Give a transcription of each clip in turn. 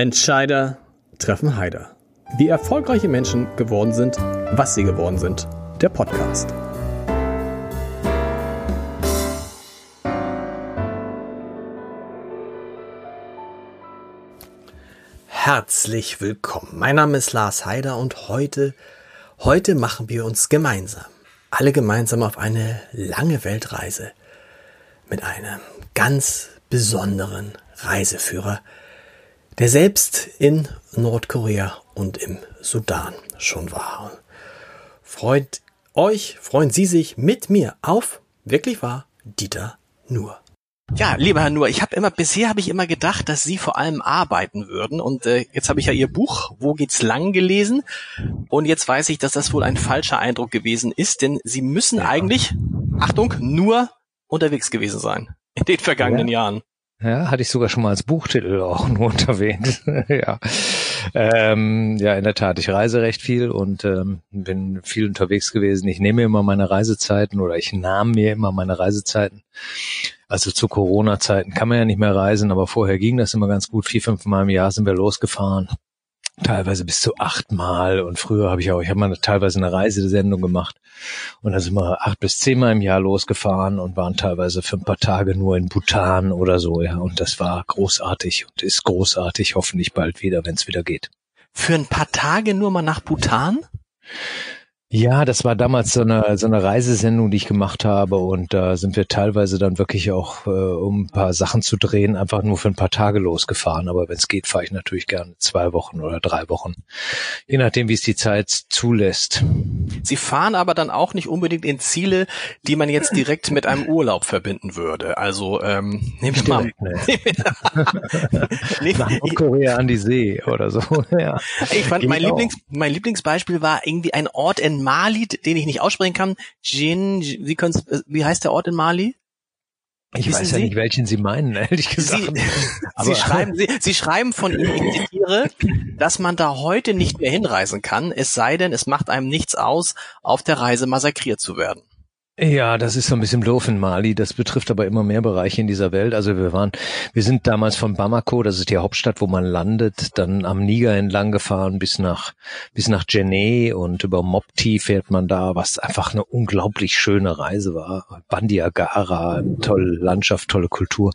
Entscheider treffen Heider. Wie erfolgreiche Menschen geworden sind, was sie geworden sind. Der Podcast. Herzlich willkommen. Mein Name ist Lars Heider und heute, heute machen wir uns gemeinsam, alle gemeinsam auf eine lange Weltreise mit einem ganz besonderen Reiseführer, der selbst in Nordkorea und im Sudan schon war. Freut euch, freuen Sie sich mit mir auf, wirklich wahr, Dieter Nur. Ja, lieber Herr Nur, ich habe immer, bisher habe ich immer gedacht, dass Sie vor allem arbeiten würden. Und äh, jetzt habe ich ja Ihr Buch, Wo geht's lang, gelesen. Und jetzt weiß ich, dass das wohl ein falscher Eindruck gewesen ist, denn Sie müssen ja. eigentlich, Achtung, nur unterwegs gewesen sein in den vergangenen ja. Jahren. Ja, hatte ich sogar schon mal als Buchtitel auch nur erwähnt. ja. Ähm, ja, in der Tat. Ich reise recht viel und ähm, bin viel unterwegs gewesen. Ich nehme immer meine Reisezeiten oder ich nahm mir immer meine Reisezeiten. Also zu Corona-Zeiten kann man ja nicht mehr reisen, aber vorher ging das immer ganz gut. Vier, fünf Mal im Jahr sind wir losgefahren teilweise bis zu achtmal und früher habe ich auch, ich habe mal teilweise eine Reisesendung gemacht und da sind wir acht bis zehnmal im Jahr losgefahren und waren teilweise für ein paar Tage nur in Bhutan oder so, ja, und das war großartig und ist großartig, hoffentlich bald wieder, wenn es wieder geht. Für ein paar Tage nur mal nach Bhutan? Ja, das war damals so eine, so eine Reisesendung, die ich gemacht habe und da sind wir teilweise dann wirklich auch, äh, um ein paar Sachen zu drehen, einfach nur für ein paar Tage losgefahren. Aber wenn es geht, fahre ich natürlich gerne zwei Wochen oder drei Wochen, je nachdem, wie es die Zeit zulässt. Sie fahren aber dann auch nicht unbedingt in Ziele, die man jetzt direkt mit einem Urlaub verbinden würde. Also ähm, nehmen wir mal nee. nach Nordkorea an die See oder so. ja. Ich fand mein, Lieblings, mein Lieblingsbeispiel war irgendwie ein Ort in Mali, den ich nicht aussprechen kann. Jin, wie, wie heißt der Ort in Mali? Ich Wissen weiß ja Sie? nicht, welchen Sie meinen, ehrlich gesagt. Sie, Sie, schreiben, Sie, Sie schreiben von ihm, ich zitiere, dass man da heute nicht mehr hinreisen kann, es sei denn, es macht einem nichts aus, auf der Reise massakriert zu werden. Ja, das ist so ein bisschen doof in Mali. Das betrifft aber immer mehr Bereiche in dieser Welt. Also wir waren, wir sind damals von Bamako, das ist die Hauptstadt, wo man landet, dann am Niger entlang gefahren bis nach, bis nach Djenné und über Mopti fährt man da, was einfach eine unglaublich schöne Reise war. Bandiagara, tolle Landschaft, tolle Kultur.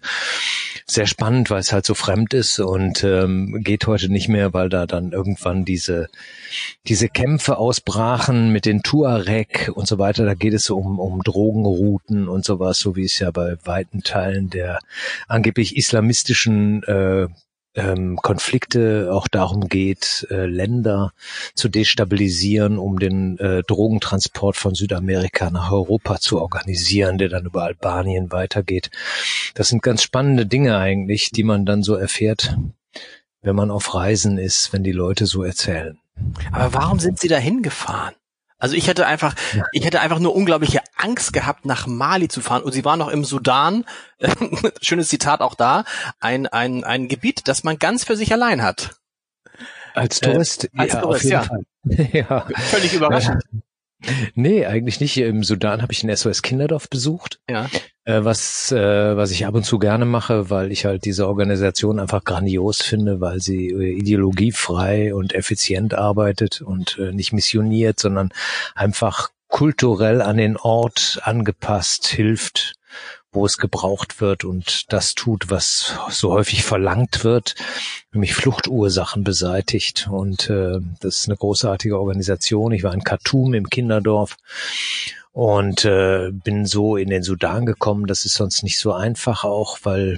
Sehr spannend, weil es halt so fremd ist und ähm, geht heute nicht mehr, weil da dann irgendwann diese, diese Kämpfe ausbrachen mit den Tuareg und so weiter. Da geht es so um, um um Drogenrouten und sowas, so wie es ja bei weiten Teilen der angeblich islamistischen äh, ähm, Konflikte auch darum geht, äh, Länder zu destabilisieren, um den äh, Drogentransport von Südamerika nach Europa zu organisieren, der dann über Albanien weitergeht. Das sind ganz spannende Dinge eigentlich, die man dann so erfährt, wenn man auf Reisen ist, wenn die Leute so erzählen. Aber warum sind Sie da hingefahren? Also ich hätte einfach, ich hätte einfach nur unglaubliche Angst gehabt, nach Mali zu fahren. Und sie waren noch im Sudan, schönes Zitat auch da, ein, ein, ein Gebiet, das man ganz für sich allein hat. Als Tourist, äh, als ja, Tourist, ja. ja. Völlig überraschend. Nee, eigentlich nicht. Im Sudan habe ich ein SOS Kinderdorf besucht. Ja. Äh, was, äh, was ich ab und zu gerne mache, weil ich halt diese Organisation einfach grandios finde, weil sie äh, ideologiefrei und effizient arbeitet und äh, nicht missioniert, sondern einfach kulturell an den Ort angepasst hilft wo es gebraucht wird und das tut, was so häufig verlangt wird, nämlich Fluchtursachen beseitigt. Und äh, das ist eine großartige Organisation. Ich war in Khartoum im Kinderdorf und äh, bin so in den Sudan gekommen. Das ist sonst nicht so einfach auch, weil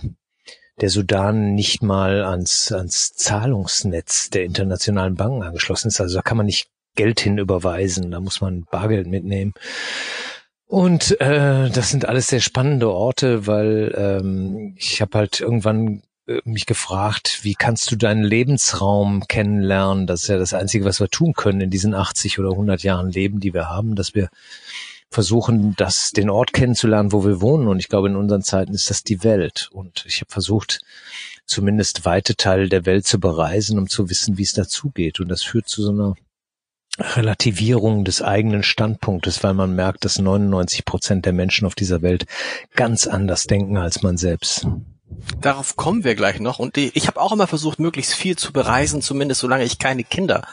der Sudan nicht mal ans, ans Zahlungsnetz der internationalen Banken angeschlossen ist. Also da kann man nicht Geld hin überweisen, da muss man Bargeld mitnehmen. Und äh, das sind alles sehr spannende Orte, weil ähm, ich habe halt irgendwann äh, mich gefragt, wie kannst du deinen Lebensraum kennenlernen? Das ist ja das Einzige, was wir tun können in diesen 80 oder 100 Jahren Leben, die wir haben, dass wir versuchen, das, den Ort kennenzulernen, wo wir wohnen. Und ich glaube, in unseren Zeiten ist das die Welt. Und ich habe versucht, zumindest weite Teile der Welt zu bereisen, um zu wissen, wie es dazugeht. Und das führt zu so einer Relativierung des eigenen Standpunktes, weil man merkt, dass 99 Prozent der Menschen auf dieser Welt ganz anders denken als man selbst. Darauf kommen wir gleich noch. Und ich habe auch immer versucht, möglichst viel zu bereisen, zumindest solange ich keine Kinder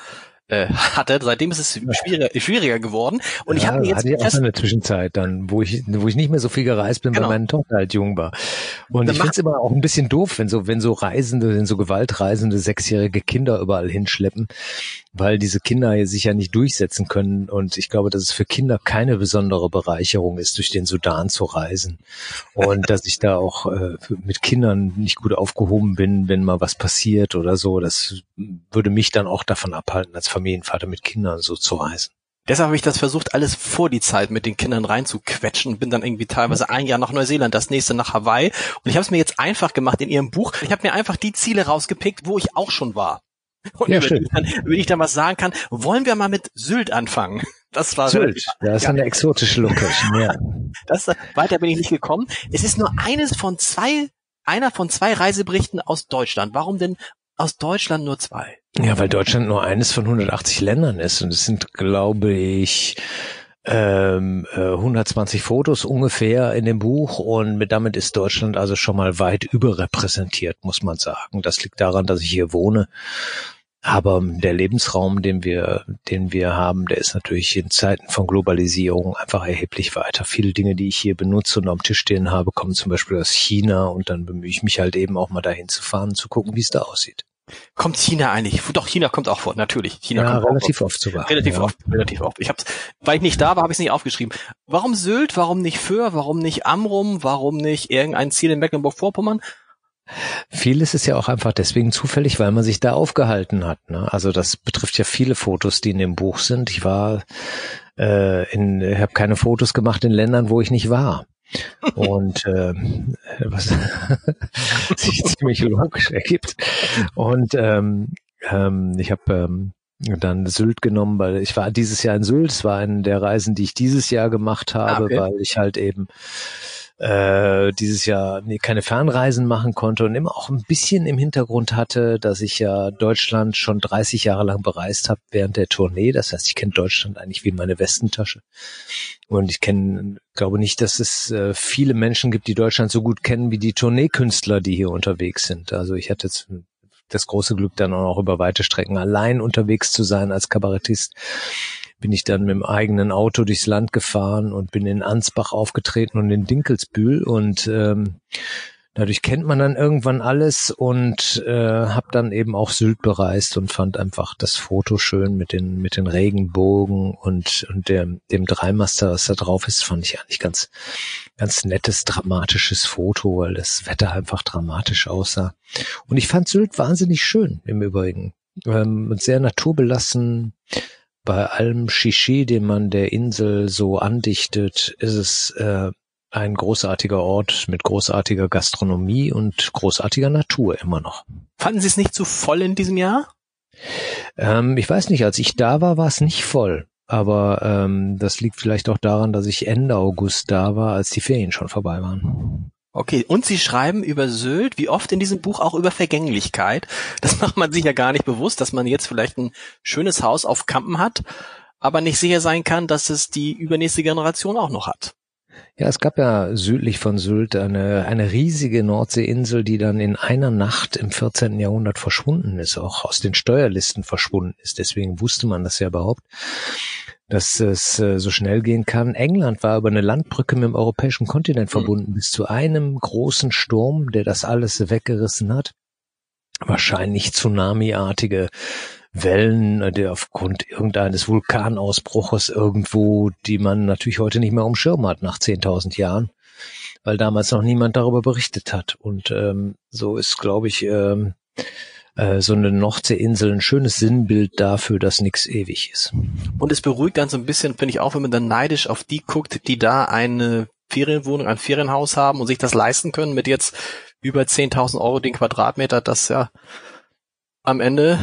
äh, hatte. Seitdem ist es schwieriger, schwieriger geworden. Und ja, ich habe mir jetzt hatte ich auch eine Zwischenzeit dann, wo ich, wo ich nicht mehr so viel gereist bin, genau. weil meine Tochter halt jung war. Und dann ich finde es immer auch ein bisschen doof, wenn so, wenn so Reisende, wenn so gewaltreisende sechsjährige Kinder überall hinschleppen, weil diese Kinder sich ja nicht durchsetzen können. Und ich glaube, dass es für Kinder keine besondere Bereicherung ist, durch den Sudan zu reisen. Und dass ich da auch äh, mit Kindern nicht gut aufgehoben bin, wenn mal was passiert oder so. Das würde mich dann auch davon abhalten, als Familienvater mit Kindern so zu reisen. Deshalb habe ich das versucht, alles vor die Zeit mit den Kindern reinzuquetschen. Bin dann irgendwie teilweise ein Jahr nach Neuseeland, das nächste nach Hawaii. Und ich habe es mir jetzt einfach gemacht in ihrem Buch. Ich habe mir einfach die Ziele rausgepickt, wo ich auch schon war. Und ja, wenn, ich dann, wenn ich dann was sagen kann, wollen wir mal mit Sylt anfangen. Das war Sylt. Das ist ja. eine exotische Location, ja. Das, weiter bin ich nicht gekommen. Es ist nur eines von zwei, einer von zwei Reiseberichten aus Deutschland. Warum denn aus Deutschland nur zwei? Ja, weil Deutschland nur eines von 180 Ländern ist und es sind, glaube ich, ähm, 120 äh, Fotos ungefähr in dem Buch und mit, damit ist Deutschland also schon mal weit überrepräsentiert, muss man sagen. Das liegt daran, dass ich hier wohne. Aber der Lebensraum, den wir, den wir haben, der ist natürlich in Zeiten von Globalisierung einfach erheblich weiter. Viele Dinge, die ich hier benutze und am Tisch stehen habe, kommen zum Beispiel aus China und dann bemühe ich mich halt eben auch mal dahin zu fahren, zu gucken, wie es da aussieht. Kommt China eigentlich? Doch, China kommt auch vor, natürlich. China ja, kommt relativ oft sogar. Relativ ja. oft, relativ oft. Ich hab's, weil ich nicht da war, habe ich es nicht aufgeschrieben. Warum Sylt? Warum nicht Föhr? Warum nicht Amrum? Warum nicht irgendein Ziel in Mecklenburg-Vorpommern? Vieles ist ja auch einfach deswegen zufällig, weil man sich da aufgehalten hat. Ne? Also das betrifft ja viele Fotos, die in dem Buch sind. Ich war äh, in, ich habe keine Fotos gemacht in Ländern, wo ich nicht war. Und äh, was sich ziemlich logisch ergibt. Und ähm, ähm, ich habe ähm, dann Sylt genommen, weil ich war dieses Jahr in Sylt. Es war eine der Reisen, die ich dieses Jahr gemacht habe, okay. weil ich halt eben äh, dieses Jahr nee, keine Fernreisen machen konnte und immer auch ein bisschen im Hintergrund hatte, dass ich ja Deutschland schon 30 Jahre lang bereist habe während der Tournee. Das heißt, ich kenne Deutschland eigentlich wie meine Westentasche. Und ich kenne, glaube nicht, dass es äh, viele Menschen gibt, die Deutschland so gut kennen wie die Tourneekünstler, die hier unterwegs sind. Also ich hatte jetzt das große Glück, dann auch über weite Strecken allein unterwegs zu sein als Kabarettist bin ich dann mit dem eigenen Auto durchs Land gefahren und bin in Ansbach aufgetreten und in Dinkelsbühl und ähm, dadurch kennt man dann irgendwann alles und äh, habe dann eben auch Sylt bereist und fand einfach das Foto schön mit den mit den Regenbogen und und dem dem Dreimaster, was da drauf ist, fand ich eigentlich ganz ganz nettes dramatisches Foto, weil das Wetter einfach dramatisch aussah. Und ich fand Sylt wahnsinnig schön im Übrigen, ähm, sehr naturbelassen bei allem Shishi, den man der Insel so andichtet, ist es äh, ein großartiger Ort mit großartiger Gastronomie und großartiger Natur immer noch. Fanden Sie es nicht zu voll in diesem Jahr? Ähm, ich weiß nicht, als ich da war, war es nicht voll. Aber ähm, das liegt vielleicht auch daran, dass ich Ende August da war, als die Ferien schon vorbei waren. Okay, und Sie schreiben über Sylt, wie oft in diesem Buch auch über Vergänglichkeit. Das macht man sich ja gar nicht bewusst, dass man jetzt vielleicht ein schönes Haus auf Kampen hat, aber nicht sicher sein kann, dass es die übernächste Generation auch noch hat. Ja, es gab ja südlich von Sylt eine, eine riesige Nordseeinsel, die dann in einer Nacht im 14. Jahrhundert verschwunden ist, auch aus den Steuerlisten verschwunden ist. Deswegen wusste man das ja überhaupt dass es äh, so schnell gehen kann. England war über eine Landbrücke mit dem europäischen Kontinent hm. verbunden mhm. bis zu einem großen Sturm, der das alles weggerissen hat. Wahrscheinlich Tsunami-artige Wellen, äh, die aufgrund irgendeines Vulkanausbruches irgendwo, die man natürlich heute nicht mehr um Schirm hat nach 10.000 Jahren, weil damals noch niemand darüber berichtet hat. Und ähm, so ist, glaube ich, ähm, äh, so eine Nordseeinsel ein schönes Sinnbild dafür, dass nichts ewig ist. Und es beruhigt dann so ein bisschen, finde ich auch, wenn man dann neidisch auf die guckt, die da eine Ferienwohnung, ein Ferienhaus haben und sich das leisten können mit jetzt über 10.000 Euro den Quadratmeter, das ja am Ende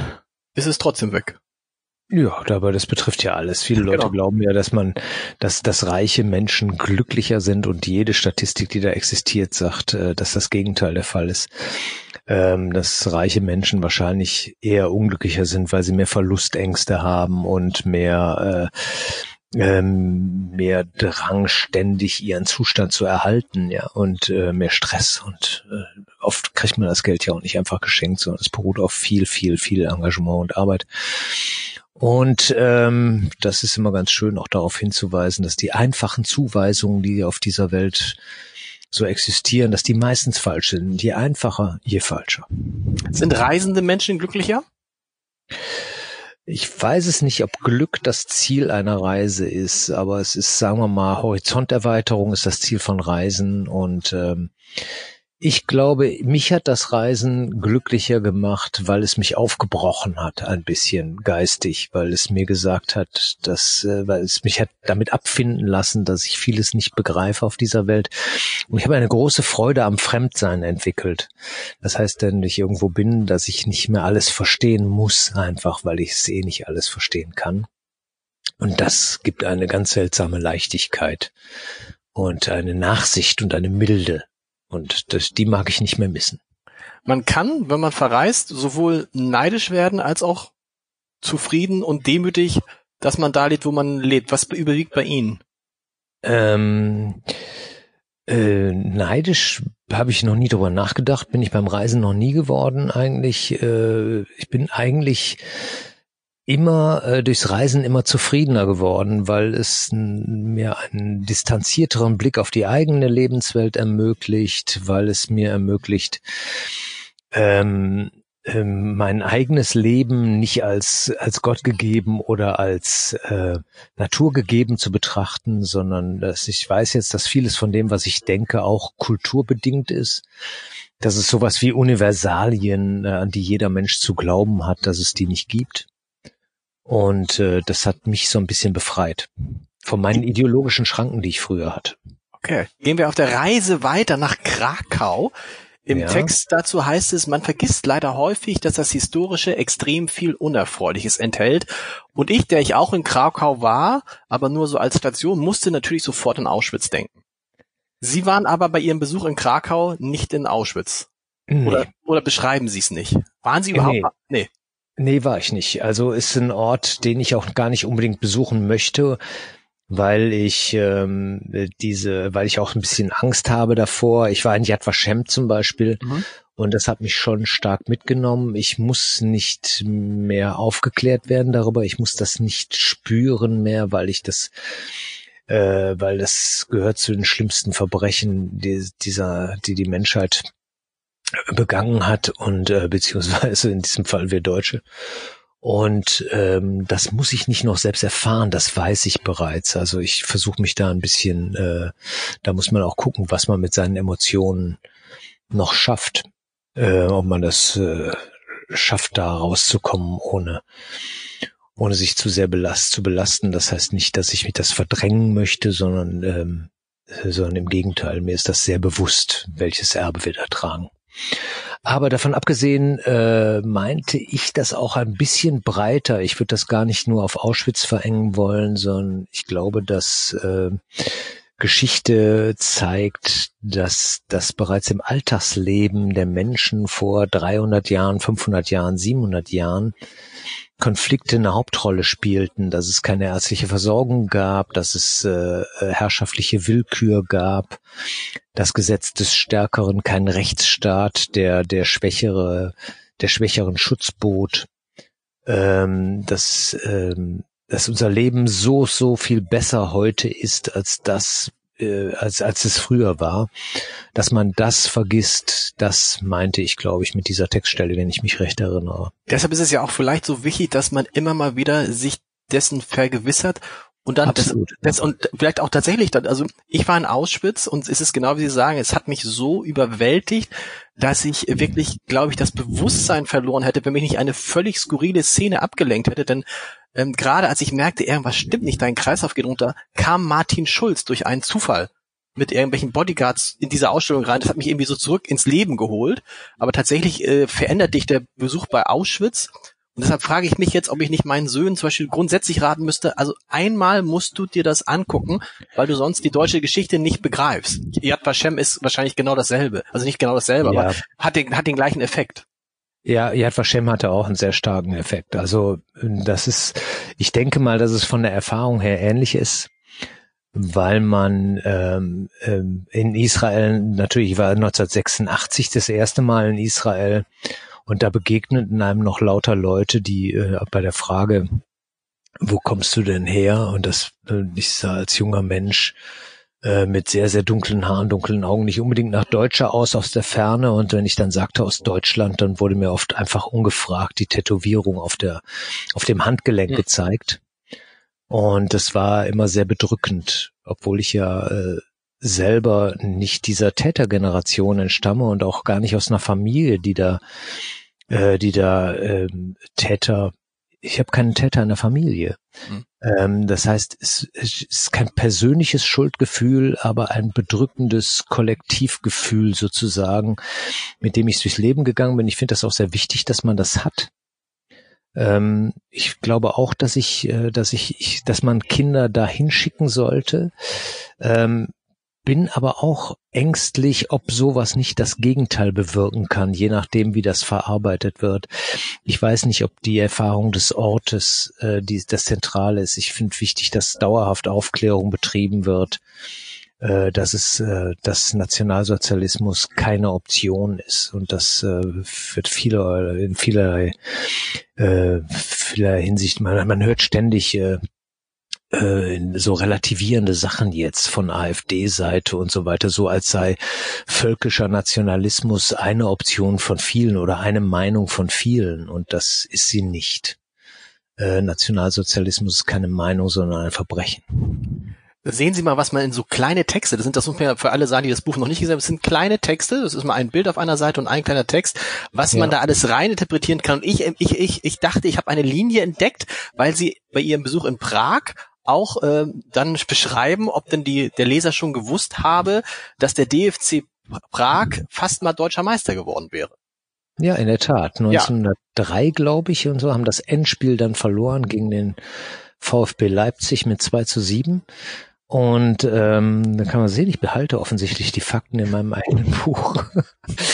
ist es trotzdem weg. Ja, aber das betrifft ja alles. Viele Leute genau. glauben ja, dass man, dass, dass reiche Menschen glücklicher sind und jede Statistik, die da existiert, sagt, äh, dass das Gegenteil der Fall ist. Ähm, dass reiche Menschen wahrscheinlich eher unglücklicher sind, weil sie mehr Verlustängste haben und mehr ähm, mehr Drang, ständig ihren Zustand zu erhalten, ja, und äh, mehr Stress. Und äh, oft kriegt man das Geld ja auch nicht einfach geschenkt, sondern es beruht auf viel, viel, viel Engagement und Arbeit. Und ähm, das ist immer ganz schön, auch darauf hinzuweisen, dass die einfachen Zuweisungen, die auf dieser Welt so existieren, dass die meistens falsch sind. Je einfacher, je falscher. Sind reisende Menschen glücklicher? Ich weiß es nicht, ob Glück das Ziel einer Reise ist, aber es ist, sagen wir mal, Horizonterweiterung ist das Ziel von Reisen und ähm, ich glaube, mich hat das Reisen glücklicher gemacht, weil es mich aufgebrochen hat, ein bisschen geistig, weil es mir gesagt hat, dass, äh, weil es mich hat damit abfinden lassen, dass ich vieles nicht begreife auf dieser Welt. Und ich habe eine große Freude am Fremdsein entwickelt. Das heißt, wenn ich irgendwo bin, dass ich nicht mehr alles verstehen muss, einfach weil ich es eh nicht alles verstehen kann. Und das gibt eine ganz seltsame Leichtigkeit und eine Nachsicht und eine Milde und das, die mag ich nicht mehr missen. Man kann, wenn man verreist, sowohl neidisch werden als auch zufrieden und demütig, dass man da lebt, wo man lebt. Was überwiegt bei Ihnen? Ähm, äh, neidisch habe ich noch nie drüber nachgedacht, bin ich beim Reisen noch nie geworden eigentlich. Äh, ich bin eigentlich immer äh, durchs Reisen immer zufriedener geworden, weil es mir einen distanzierteren Blick auf die eigene Lebenswelt ermöglicht, weil es mir ermöglicht, ähm, ähm, mein eigenes Leben nicht als als Gott gegeben oder als äh, Natur gegeben zu betrachten, sondern dass ich weiß jetzt, dass vieles von dem, was ich denke, auch kulturbedingt ist. Dass es sowas wie Universalien, äh, an die jeder Mensch zu glauben hat, dass es die nicht gibt. Und äh, das hat mich so ein bisschen befreit von meinen ideologischen Schranken, die ich früher hatte. Okay. Gehen wir auf der Reise weiter nach Krakau. Im ja. Text dazu heißt es, man vergisst leider häufig, dass das Historische extrem viel Unerfreuliches enthält. Und ich, der ich auch in Krakau war, aber nur so als Station, musste natürlich sofort an Auschwitz denken. Sie waren aber bei Ihrem Besuch in Krakau nicht in Auschwitz. Nee. Oder, oder beschreiben Sie es nicht? Waren Sie überhaupt? Nee. nee. Nee, war ich nicht. Also ist ein Ort, den ich auch gar nicht unbedingt besuchen möchte, weil ich ähm, diese, weil ich auch ein bisschen Angst habe davor. Ich war in Yad Vashem zum Beispiel mhm. und das hat mich schon stark mitgenommen. Ich muss nicht mehr aufgeklärt werden darüber. Ich muss das nicht spüren mehr, weil ich das äh, weil das gehört zu den schlimmsten Verbrechen die, dieser, die die Menschheit begangen hat und äh, beziehungsweise in diesem Fall wir Deutsche. Und ähm, das muss ich nicht noch selbst erfahren, das weiß ich bereits. Also ich versuche mich da ein bisschen, äh, da muss man auch gucken, was man mit seinen Emotionen noch schafft, äh, ob man das äh, schafft, da rauszukommen, ohne ohne sich zu sehr belast, zu belasten. Das heißt nicht, dass ich mich das verdrängen möchte, sondern ähm, sondern im Gegenteil, mir ist das sehr bewusst, welches Erbe wir da tragen. Aber davon abgesehen äh, meinte ich das auch ein bisschen breiter. Ich würde das gar nicht nur auf Auschwitz verengen wollen, sondern ich glaube, dass äh, Geschichte zeigt, dass das bereits im Alltagsleben der Menschen vor 300 Jahren, 500 Jahren, 700 Jahren Konflikte eine Hauptrolle spielten, dass es keine ärztliche Versorgung gab, dass es äh, herrschaftliche Willkür gab, das Gesetz des Stärkeren kein Rechtsstaat, der der Schwächere, der Schwächeren Schutz bot, ähm, dass, ähm, dass unser Leben so, so viel besser heute ist als das, äh, als, als es früher war. Dass man das vergisst, das meinte ich, glaube ich, mit dieser Textstelle, wenn ich mich recht erinnere. Deshalb ist es ja auch vielleicht so wichtig, dass man immer mal wieder sich dessen vergewissert und dann Absolut. das, das und vielleicht auch tatsächlich dann, also ich war in Auschwitz und es ist genau wie Sie sagen, es hat mich so überwältigt, dass ich wirklich, glaube ich, das Bewusstsein verloren hätte, wenn mich nicht eine völlig skurrile Szene abgelenkt hätte, denn ähm, gerade als ich merkte, irgendwas stimmt nicht, dein Kreislauf geht runter, kam Martin Schulz durch einen Zufall mit irgendwelchen Bodyguards in diese Ausstellung rein. Das hat mich irgendwie so zurück ins Leben geholt. Aber tatsächlich äh, verändert dich der Besuch bei Auschwitz und deshalb frage ich mich jetzt, ob ich nicht meinen Söhnen zum Beispiel grundsätzlich raten müsste, also einmal musst du dir das angucken, weil du sonst die deutsche Geschichte nicht begreifst. Yad Vashem ist wahrscheinlich genau dasselbe. Also nicht genau dasselbe, ja. aber hat den, hat den gleichen Effekt. Ja, Yad Vashem hatte auch einen sehr starken Effekt. Also das ist, ich denke mal, dass es von der Erfahrung her ähnlich ist, weil man ähm, ähm, in Israel, natürlich war 1986 das erste Mal in Israel und da begegneten einem noch lauter Leute, die äh, bei der Frage, wo kommst du denn her? Und das, äh, ich sah als junger Mensch, äh, mit sehr, sehr dunklen Haaren, dunklen Augen, nicht unbedingt nach Deutscher aus, aus der Ferne. Und wenn ich dann sagte aus Deutschland, dann wurde mir oft einfach ungefragt die Tätowierung auf der, auf dem Handgelenk ja. gezeigt. Und das war immer sehr bedrückend, obwohl ich ja äh, selber nicht dieser Tätergeneration entstamme und auch gar nicht aus einer Familie, die da, äh, die da äh, Täter ich habe keinen Täter in der Familie. Mhm. Ähm, das heißt, es, es, ist kein persönliches Schuldgefühl, aber ein bedrückendes Kollektivgefühl sozusagen, mit dem ich durchs Leben gegangen bin. Ich finde das auch sehr wichtig, dass man das hat. Ähm, ich glaube auch, dass ich, äh, dass ich, ich, dass man Kinder dahin schicken sollte. Bin aber auch ängstlich, ob sowas nicht das Gegenteil bewirken kann, je nachdem, wie das verarbeitet wird. Ich weiß nicht, ob die Erfahrung des Ortes äh, die, das Zentrale ist. Ich finde wichtig, dass dauerhaft Aufklärung betrieben wird, äh, dass es, äh, dass Nationalsozialismus keine Option ist und das äh, wird viele in vielerlei, äh, vieler Hinsicht. Man, man hört ständig äh, äh, so relativierende Sachen jetzt von AfD-Seite und so weiter, so als sei völkischer Nationalismus eine Option von vielen oder eine Meinung von vielen. Und das ist sie nicht. Äh, Nationalsozialismus ist keine Meinung, sondern ein Verbrechen. Sehen Sie mal, was man in so kleine Texte, das sind, das muss man ja für alle sagen, die das Buch noch nicht gesehen haben, das sind kleine Texte, das ist mal ein Bild auf einer Seite und ein kleiner Text, was ja. man da alles rein interpretieren kann. Und ich, ich, ich, ich dachte, ich habe eine Linie entdeckt, weil Sie bei Ihrem Besuch in Prag auch äh, dann beschreiben, ob denn die, der Leser schon gewusst habe, dass der DFC Prag fast mal deutscher Meister geworden wäre. Ja, in der Tat. 1903, ja. glaube ich, und so haben das Endspiel dann verloren gegen den VfB Leipzig mit 2 zu 7. Und ähm, da kann man sehen, ich behalte offensichtlich die Fakten in meinem eigenen Buch.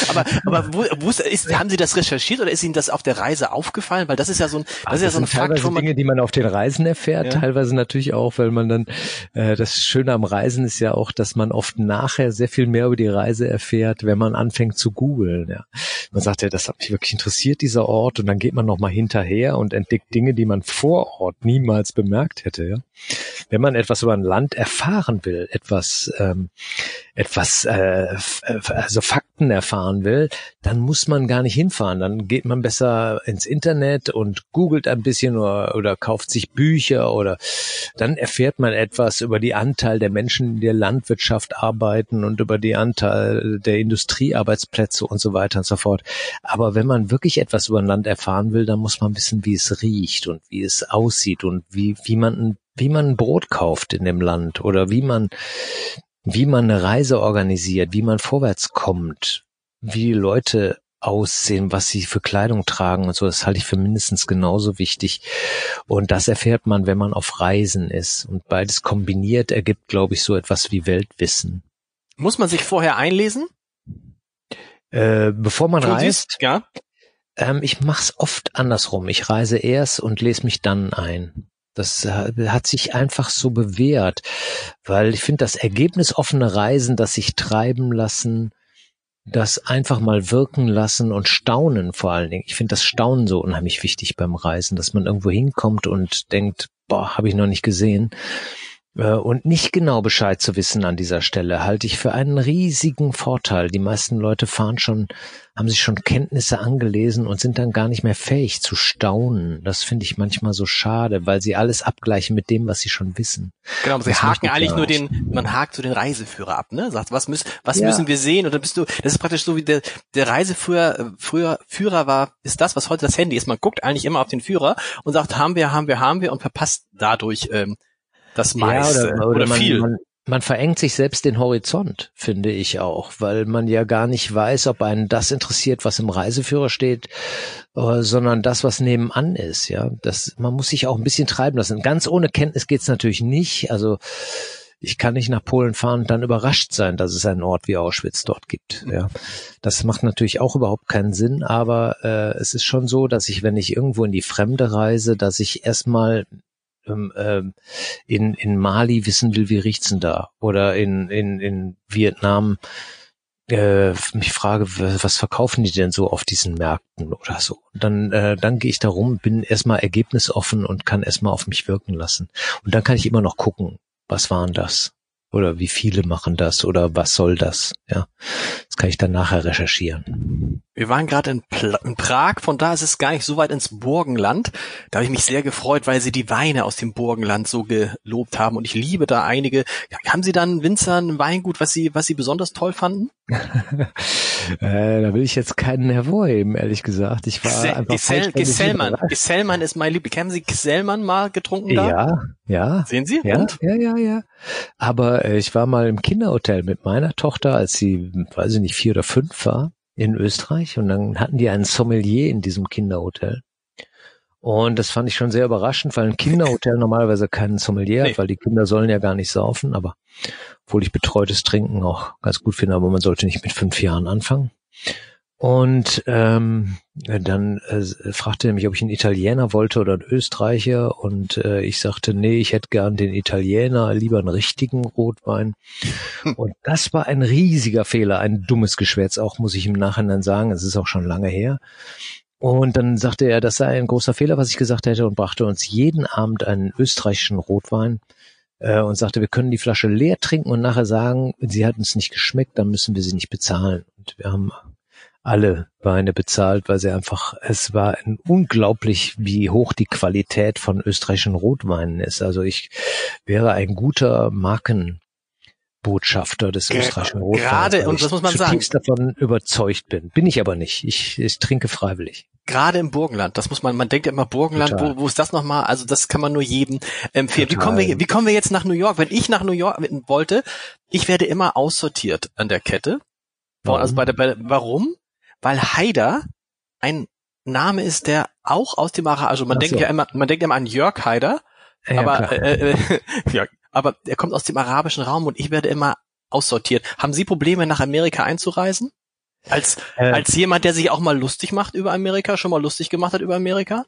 aber aber wo, wo ist, haben Sie das recherchiert oder ist Ihnen das auf der Reise aufgefallen? Weil das ist ja so ein, das, das ist ja so ein Fakt, wo man Dinge, die man auf den Reisen erfährt, ja. teilweise natürlich auch, weil man dann äh, das Schöne am Reisen ist ja auch, dass man oft nachher sehr viel mehr über die Reise erfährt, wenn man anfängt zu googeln. Ja. Man sagt ja, das hat mich wirklich interessiert dieser Ort und dann geht man noch mal hinterher und entdeckt Dinge, die man vor Ort niemals bemerkt hätte. Ja. Wenn man etwas über ein Land erfahren will, etwas, ähm, etwas, äh, also Fakten erfahren will, dann muss man gar nicht hinfahren. Dann geht man besser ins Internet und googelt ein bisschen oder, oder kauft sich Bücher oder dann erfährt man etwas über die Anteil der Menschen, die in der Landwirtschaft arbeiten und über die Anteil der Industriearbeitsplätze und so weiter und so fort. Aber wenn man wirklich etwas über ein Land erfahren will, dann muss man wissen, wie es riecht und wie es aussieht und wie, wie man ein wie man Brot kauft in dem Land oder wie man, wie man eine Reise organisiert, wie man vorwärts kommt, wie die Leute aussehen, was sie für Kleidung tragen und so, das halte ich für mindestens genauso wichtig. Und das erfährt man, wenn man auf Reisen ist. Und beides kombiniert ergibt, glaube ich, so etwas wie Weltwissen. Muss man sich vorher einlesen? Äh, bevor man Tun reist? Ja. Ähm, ich mach's oft andersrum. Ich reise erst und lese mich dann ein. Das hat sich einfach so bewährt, weil ich finde, das Ergebnis offene Reisen, das sich treiben lassen, das einfach mal wirken lassen und staunen vor allen Dingen. Ich finde das Staunen so unheimlich wichtig beim Reisen, dass man irgendwo hinkommt und denkt, boah, habe ich noch nicht gesehen. Äh, und nicht genau Bescheid zu wissen an dieser Stelle halte ich für einen riesigen Vorteil. Die meisten Leute fahren schon, haben sich schon Kenntnisse angelesen und sind dann gar nicht mehr fähig zu staunen. Das finde ich manchmal so schade, weil sie alles abgleichen mit dem, was sie schon wissen. Genau, sie das haken eigentlich nur den, man hakt so den Reiseführer ab, ne? Sagt, was müssen, was ja. müssen wir sehen? Und dann bist du, das ist praktisch so wie der, der Reiseführer, früher Führer war, ist das, was heute das Handy ist. Man guckt eigentlich immer auf den Führer und sagt, haben wir, haben wir, haben wir und verpasst dadurch ähm, das meiste ja, oder, oder, oder man, viel. Man, man verengt sich selbst den Horizont, finde ich auch, weil man ja gar nicht weiß, ob einen das interessiert, was im Reiseführer steht, äh, sondern das, was nebenan ist. Ja, das man muss sich auch ein bisschen treiben lassen. Ganz ohne Kenntnis geht's natürlich nicht. Also ich kann nicht nach Polen fahren und dann überrascht sein, dass es einen Ort wie Auschwitz dort gibt. Ja, das macht natürlich auch überhaupt keinen Sinn, aber äh, es ist schon so, dass ich, wenn ich irgendwo in die Fremde reise, dass ich erstmal ähm, ähm, in, in Mali wissen will, wie riecht's denn da? Oder in, in, in Vietnam äh, mich frage, was verkaufen die denn so auf diesen Märkten oder so. Dann, äh, dann gehe ich da rum, bin erstmal ergebnisoffen und kann erstmal auf mich wirken lassen. Und dann kann ich immer noch gucken, was waren das? Oder wie viele machen das? Oder was soll das? Ja, das kann ich dann nachher recherchieren. Wir waren gerade in, in, Prag, von da ist es gar nicht so weit ins Burgenland. Da habe ich mich sehr gefreut, weil Sie die Weine aus dem Burgenland so gelobt haben und ich liebe da einige. Haben Sie dann Winzer ein Weingut, was Sie, was Sie besonders toll fanden? äh, da will ich jetzt keinen hervorheben, ehrlich gesagt. Ich war Gsell, einfach Gsell, Gesellmann. Gesellmann ist mein Liebling. Haben Sie Gesellmann mal getrunken da? Ja, ja. Sehen Sie? Ja, und? ja, ja, ja. Aber äh, ich war mal im Kinderhotel mit meiner Tochter, als sie, weiß ich nicht, vier oder fünf war, in Österreich. Und dann hatten die einen Sommelier in diesem Kinderhotel. Und das fand ich schon sehr überraschend, weil ein Kinderhotel normalerweise keinen Sommelier nee. hat, weil die Kinder sollen ja gar nicht saufen, aber obwohl ich betreutes Trinken auch ganz gut finde, aber man sollte nicht mit fünf Jahren anfangen. Und ähm, dann äh, fragte er mich, ob ich einen Italiener wollte oder einen Österreicher. Und äh, ich sagte, nee, ich hätte gern den Italiener, lieber einen richtigen Rotwein. Und das war ein riesiger Fehler, ein dummes Geschwätz, auch muss ich im Nachhinein sagen. Es ist auch schon lange her. Und dann sagte er, das sei ein großer Fehler, was ich gesagt hätte, und brachte uns jeden Abend einen österreichischen Rotwein äh, und sagte, wir können die Flasche leer trinken und nachher sagen, sie hat uns nicht geschmeckt, dann müssen wir sie nicht bezahlen. Und wir haben alle Weine bezahlt, weil sie einfach, es war unglaublich, wie hoch die Qualität von österreichischen Rotweinen ist. Also ich wäre ein guter Markenbotschafter des österreichischen Rotweins. Gerade, und das muss man sagen. davon überzeugt bin. Bin ich aber nicht. Ich, ich trinke freiwillig. Gerade im Burgenland, das muss man, man denkt ja immer Burgenland, wo, wo ist das nochmal? Also das kann man nur jedem empfehlen. Wie kommen, wir, wie kommen wir jetzt nach New York? Wenn ich nach New York wollte, ich werde immer aussortiert an der Kette. Warum? Also bei der, bei, warum? weil Haider ein Name ist, der auch aus dem Ara, also man Ach denkt so. ja immer, man denkt immer an Jörg Haider, ja, aber äh, äh, ja, aber er kommt aus dem arabischen Raum und ich werde immer aussortiert. Haben Sie Probleme nach Amerika einzureisen? Als äh, als jemand, der sich auch mal lustig macht über Amerika, schon mal lustig gemacht hat über Amerika?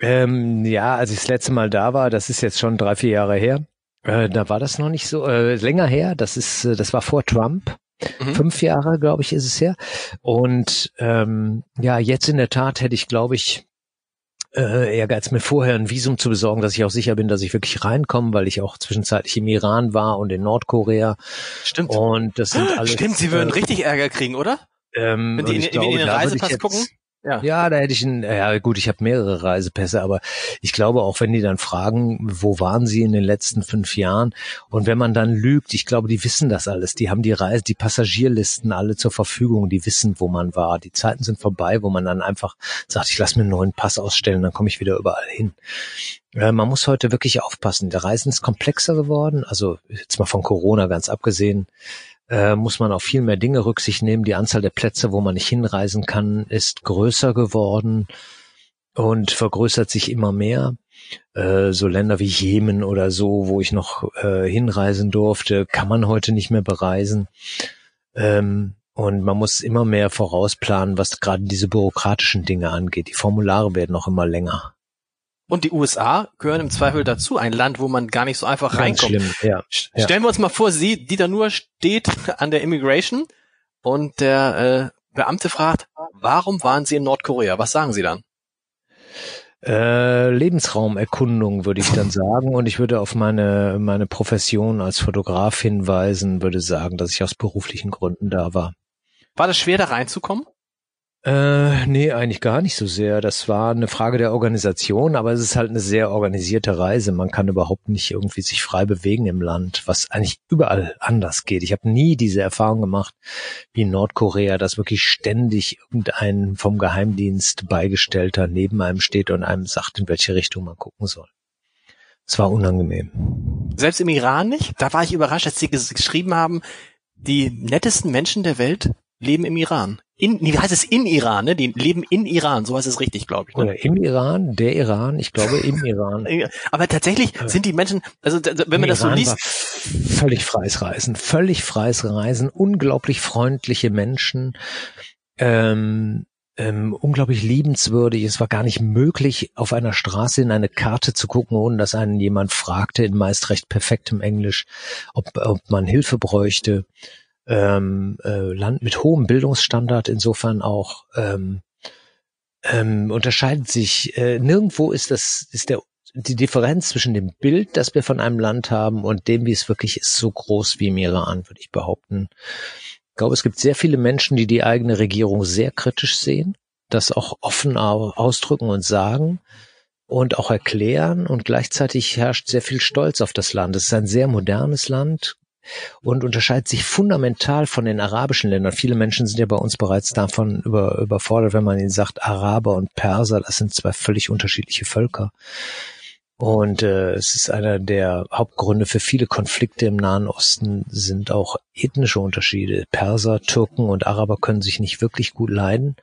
Ähm, ja, als ich das letzte Mal da war, das ist jetzt schon drei vier Jahre her. Äh, da war das noch nicht so äh, länger her. Das ist, äh, das war vor Trump. Mhm. Fünf Jahre, glaube ich, ist es her. Und ähm, ja, jetzt in der Tat hätte ich, glaube ich, äh, Ehrgeiz, mir vorher ein Visum zu besorgen, dass ich auch sicher bin, dass ich wirklich reinkomme, weil ich auch zwischenzeitlich im Iran war und in Nordkorea. Stimmt. Und das sind alles. Stimmt, Sie würden äh, richtig Ärger kriegen, oder? Ähm, Wenn die in, in, in den Reisepass gucken? Ja. ja, da hätte ich ein, ja gut, ich habe mehrere Reisepässe, aber ich glaube auch, wenn die dann fragen, wo waren sie in den letzten fünf Jahren und wenn man dann lügt, ich glaube, die wissen das alles, die haben die Reise, die Passagierlisten alle zur Verfügung, die wissen, wo man war. Die Zeiten sind vorbei, wo man dann einfach sagt, ich lasse mir einen neuen Pass ausstellen, dann komme ich wieder überall hin. Äh, man muss heute wirklich aufpassen. Der Reisen ist komplexer geworden, also jetzt mal von Corona ganz abgesehen äh, muss man auf viel mehr Dinge Rücksicht nehmen. Die Anzahl der Plätze, wo man nicht hinreisen kann, ist größer geworden und vergrößert sich immer mehr. Äh, so Länder wie Jemen oder so, wo ich noch äh, hinreisen durfte, kann man heute nicht mehr bereisen. Ähm, und man muss immer mehr vorausplanen, was gerade diese bürokratischen Dinge angeht. Die Formulare werden auch immer länger. Und die USA gehören im Zweifel dazu, ein Land, wo man gar nicht so einfach Ganz reinkommt. Schlimm, ja. Stellen wir uns mal vor, Sie, Dieter Nuhr steht an der Immigration und der äh, Beamte fragt, warum waren Sie in Nordkorea? Was sagen Sie dann? Äh, Lebensraumerkundung würde ich dann sagen und ich würde auf meine meine Profession als Fotograf hinweisen, würde sagen, dass ich aus beruflichen Gründen da war. War das schwer da reinzukommen? Äh, nee, eigentlich gar nicht so sehr. Das war eine Frage der Organisation, aber es ist halt eine sehr organisierte Reise. Man kann überhaupt nicht irgendwie sich frei bewegen im Land, was eigentlich überall anders geht. Ich habe nie diese Erfahrung gemacht wie in Nordkorea, dass wirklich ständig irgendein vom Geheimdienst Beigestellter neben einem steht und einem sagt, in welche Richtung man gucken soll. Es war unangenehm. Selbst im Iran nicht? Da war ich überrascht, als Sie geschrieben haben, die nettesten Menschen der Welt leben im Iran. In, nee, wie heißt es in Iran, ne? Die leben in Iran, so heißt es richtig, glaube ich. Ne? Oder im Iran, der Iran, ich glaube im Iran. Aber tatsächlich sind die Menschen, also wenn man das so liest. Völlig freies Reisen, völlig freies Reisen, unglaublich freundliche Menschen, ähm, ähm, unglaublich liebenswürdig. Es war gar nicht möglich, auf einer Straße in eine Karte zu gucken, ohne dass einen jemand fragte, in meist recht perfektem Englisch, ob, ob man Hilfe bräuchte ähm, äh, Land mit hohem Bildungsstandard, insofern auch ähm, ähm, unterscheidet sich. Äh, nirgendwo ist das ist der die Differenz zwischen dem Bild, das wir von einem Land haben und dem, wie es wirklich ist, so groß wie im Iran, würde ich behaupten. Ich glaube, es gibt sehr viele Menschen, die die eigene Regierung sehr kritisch sehen, das auch offen ausdrücken und sagen und auch erklären und gleichzeitig herrscht sehr viel Stolz auf das Land. Es ist ein sehr modernes Land, und unterscheidet sich fundamental von den arabischen Ländern. Viele Menschen sind ja bei uns bereits davon über, überfordert, wenn man ihnen sagt, Araber und Perser, das sind zwei völlig unterschiedliche Völker. Und äh, es ist einer der Hauptgründe für viele Konflikte im Nahen Osten sind auch ethnische Unterschiede. Perser, Türken und Araber können sich nicht wirklich gut leiden.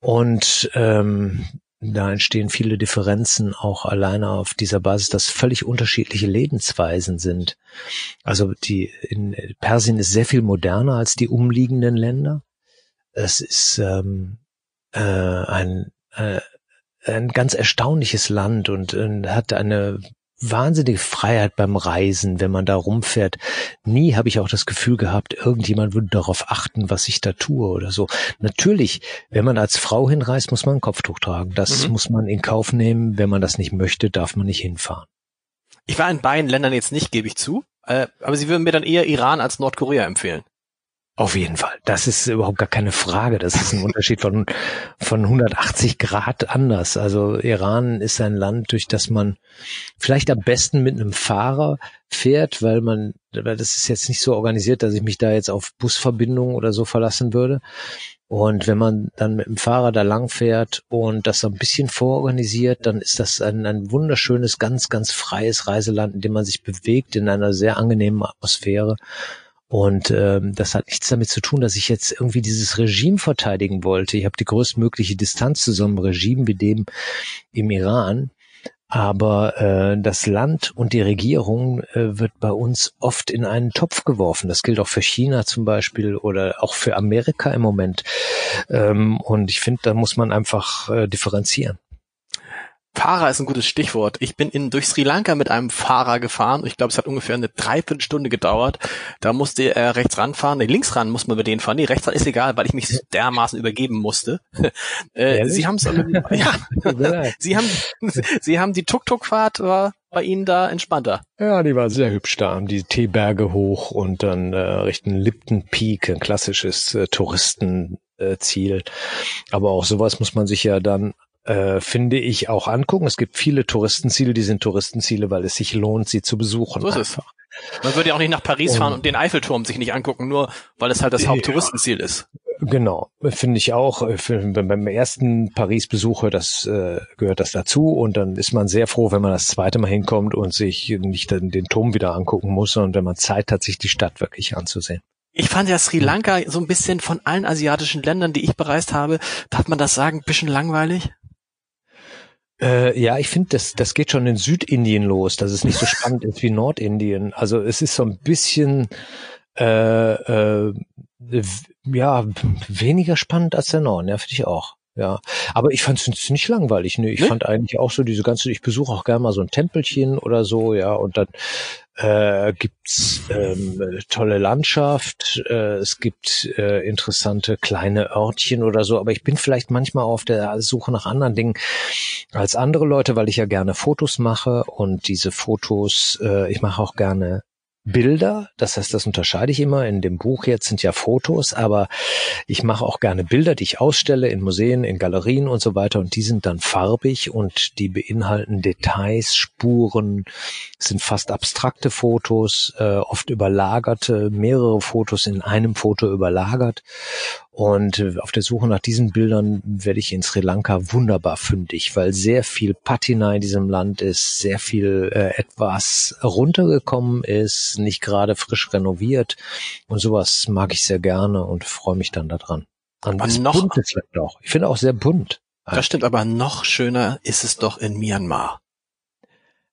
Und ähm, da entstehen viele Differenzen auch alleine auf dieser Basis, dass völlig unterschiedliche Lebensweisen sind. Also die in Persien ist sehr viel moderner als die umliegenden Länder. Es ist ähm, äh, ein äh, ein ganz erstaunliches Land und äh, hat eine wahnsinnige Freiheit beim Reisen, wenn man da rumfährt. Nie habe ich auch das Gefühl gehabt, irgendjemand würde darauf achten, was ich da tue oder so. Natürlich, wenn man als Frau hinreist, muss man ein Kopftuch tragen. Das mhm. muss man in Kauf nehmen. Wenn man das nicht möchte, darf man nicht hinfahren. Ich war in beiden Ländern jetzt nicht, gebe ich zu. Äh, aber Sie würden mir dann eher Iran als Nordkorea empfehlen. Auf jeden Fall. Das ist überhaupt gar keine Frage. Das ist ein Unterschied von, von 180 Grad anders. Also Iran ist ein Land, durch das man vielleicht am besten mit einem Fahrer fährt, weil man, weil das ist jetzt nicht so organisiert, dass ich mich da jetzt auf Busverbindungen oder so verlassen würde. Und wenn man dann mit dem Fahrer da lang fährt und das so ein bisschen vororganisiert, dann ist das ein, ein wunderschönes, ganz, ganz freies Reiseland, in dem man sich bewegt, in einer sehr angenehmen Atmosphäre. Und ähm, das hat nichts damit zu tun, dass ich jetzt irgendwie dieses Regime verteidigen wollte. Ich habe die größtmögliche Distanz zu so einem Regime wie dem im Iran. Aber äh, das Land und die Regierung äh, wird bei uns oft in einen Topf geworfen. Das gilt auch für China zum Beispiel oder auch für Amerika im Moment. Ähm, und ich finde, da muss man einfach äh, differenzieren. Fahrer ist ein gutes Stichwort. Ich bin in, durch Sri Lanka mit einem Fahrer gefahren. Ich glaube, es hat ungefähr eine Dreiviertelstunde gedauert. Da musste er rechts ranfahren. Nee, links ran muss man über den fahren. Nee, rechts ran ist egal, weil ich mich dermaßen übergeben musste. äh, Sie haben es, ja, Sie haben, Sie haben die Tuk-Tuk-Fahrt war bei Ihnen da entspannter. Ja, die war sehr hübsch da. Die Teeberge hoch und dann äh, Richtung Lipton Peak, ein klassisches äh, Touristenziel. Aber auch sowas muss man sich ja dann äh, finde ich, auch angucken. Es gibt viele Touristenziele, die sind Touristenziele, weil es sich lohnt, sie zu besuchen. So ist einfach. es. Man würde ja auch nicht nach Paris und, fahren und den Eiffelturm sich nicht angucken, nur weil es halt das Haupttouristenziel ist. Genau, finde ich auch. Für, beim ersten Paris-Besuche, das äh, gehört das dazu und dann ist man sehr froh, wenn man das zweite Mal hinkommt und sich nicht den, den Turm wieder angucken muss, und wenn man Zeit hat, sich die Stadt wirklich anzusehen. Ich fand ja Sri Lanka so ein bisschen von allen asiatischen Ländern, die ich bereist habe, darf man das sagen, bisschen langweilig? Äh, ja, ich finde, das, das geht schon in Südindien los, dass es nicht so spannend ist wie Nordindien. Also es ist so ein bisschen äh, äh, ja weniger spannend als der Norden, ja, finde ich auch. Ja, aber ich fand es nicht langweilig. Ne? Ich ne? fand eigentlich auch so diese ganze, ich besuche auch gerne mal so ein Tempelchen oder so, ja, und dann äh, gibt's ähm, tolle Landschaft, äh, es gibt äh, interessante kleine Örtchen oder so, aber ich bin vielleicht manchmal auf der Suche nach anderen Dingen als andere Leute, weil ich ja gerne Fotos mache und diese Fotos, äh, ich mache auch gerne Bilder, das heißt, das unterscheide ich immer. In dem Buch jetzt sind ja Fotos, aber ich mache auch gerne Bilder, die ich ausstelle in Museen, in Galerien und so weiter. Und die sind dann farbig und die beinhalten Details, Spuren, sind fast abstrakte Fotos, äh, oft überlagerte, mehrere Fotos in einem Foto überlagert Und äh, auf der Suche nach diesen Bildern werde ich in Sri Lanka wunderbar fündig, weil sehr viel Patina in diesem Land ist, sehr viel äh, etwas runtergekommen ist, nicht gerade frisch renoviert. Und sowas mag ich sehr gerne und freue mich dann daran. Und aber noch, bunt ist auch. Ich finde auch sehr bunt. Das stimmt, aber noch schöner ist es doch in Myanmar.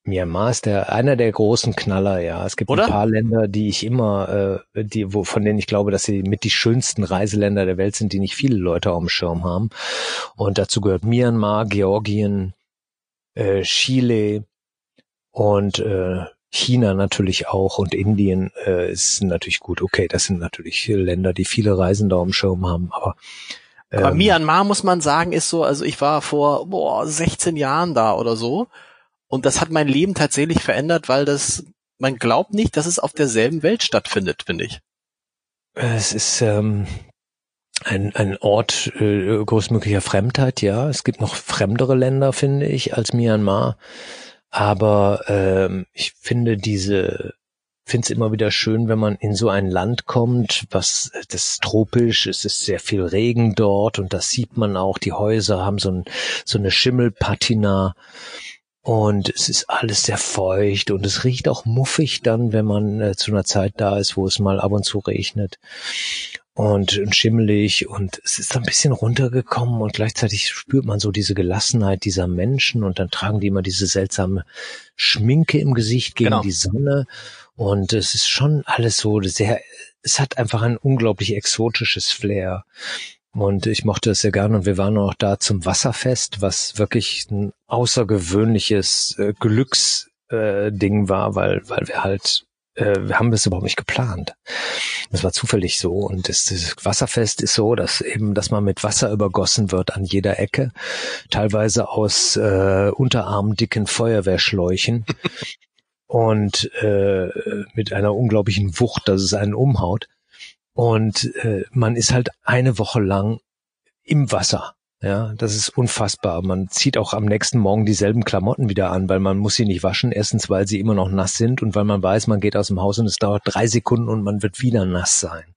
Myanmar ist der einer der großen Knaller, ja. Es gibt Oder? ein paar Länder, die ich immer, äh, die, wo, von denen ich glaube, dass sie mit die schönsten Reiseländer der Welt sind, die nicht viele Leute auf dem Schirm haben. Und dazu gehört Myanmar, Georgien, äh, Chile und äh, China natürlich auch und Indien äh, ist natürlich gut. Okay, das sind natürlich Länder, die viele Reisende auf dem Schirm haben, aber aber ähm, Myanmar muss man sagen, ist so, also ich war vor boah, 16 Jahren da oder so und das hat mein Leben tatsächlich verändert, weil das, man glaubt nicht, dass es auf derselben Welt stattfindet, finde ich. Es ist ähm, ein, ein Ort äh, großmöglicher Fremdheit, ja. Es gibt noch fremdere Länder, finde ich, als Myanmar. Aber ähm, ich finde diese finde es immer wieder schön, wenn man in so ein Land kommt, was das ist tropisch, es ist sehr viel Regen dort und das sieht man auch. Die Häuser haben so, ein, so eine Schimmelpatina und es ist alles sehr feucht und es riecht auch muffig dann, wenn man äh, zu einer Zeit da ist, wo es mal ab und zu regnet und, und schimmelig und es ist ein bisschen runtergekommen und gleichzeitig spürt man so diese Gelassenheit dieser Menschen und dann tragen die immer diese seltsame Schminke im Gesicht gegen genau. die Sonne und es ist schon alles so sehr, es hat einfach ein unglaublich exotisches Flair. Und ich mochte es sehr gerne und wir waren auch da zum Wasserfest, was wirklich ein außergewöhnliches äh, Glücksding äh, war, weil, weil wir halt, äh, wir haben das überhaupt nicht geplant. Das war zufällig so und das, das Wasserfest ist so, dass eben, dass man mit Wasser übergossen wird an jeder Ecke, teilweise aus äh, unterarmdicken Feuerwehrschläuchen. und äh, mit einer unglaublichen Wucht, dass es einen umhaut. Und äh, man ist halt eine Woche lang im Wasser. Ja, das ist unfassbar. Man zieht auch am nächsten Morgen dieselben Klamotten wieder an, weil man muss sie nicht waschen. Erstens, weil sie immer noch nass sind und weil man weiß, man geht aus dem Haus und es dauert drei Sekunden und man wird wieder nass sein.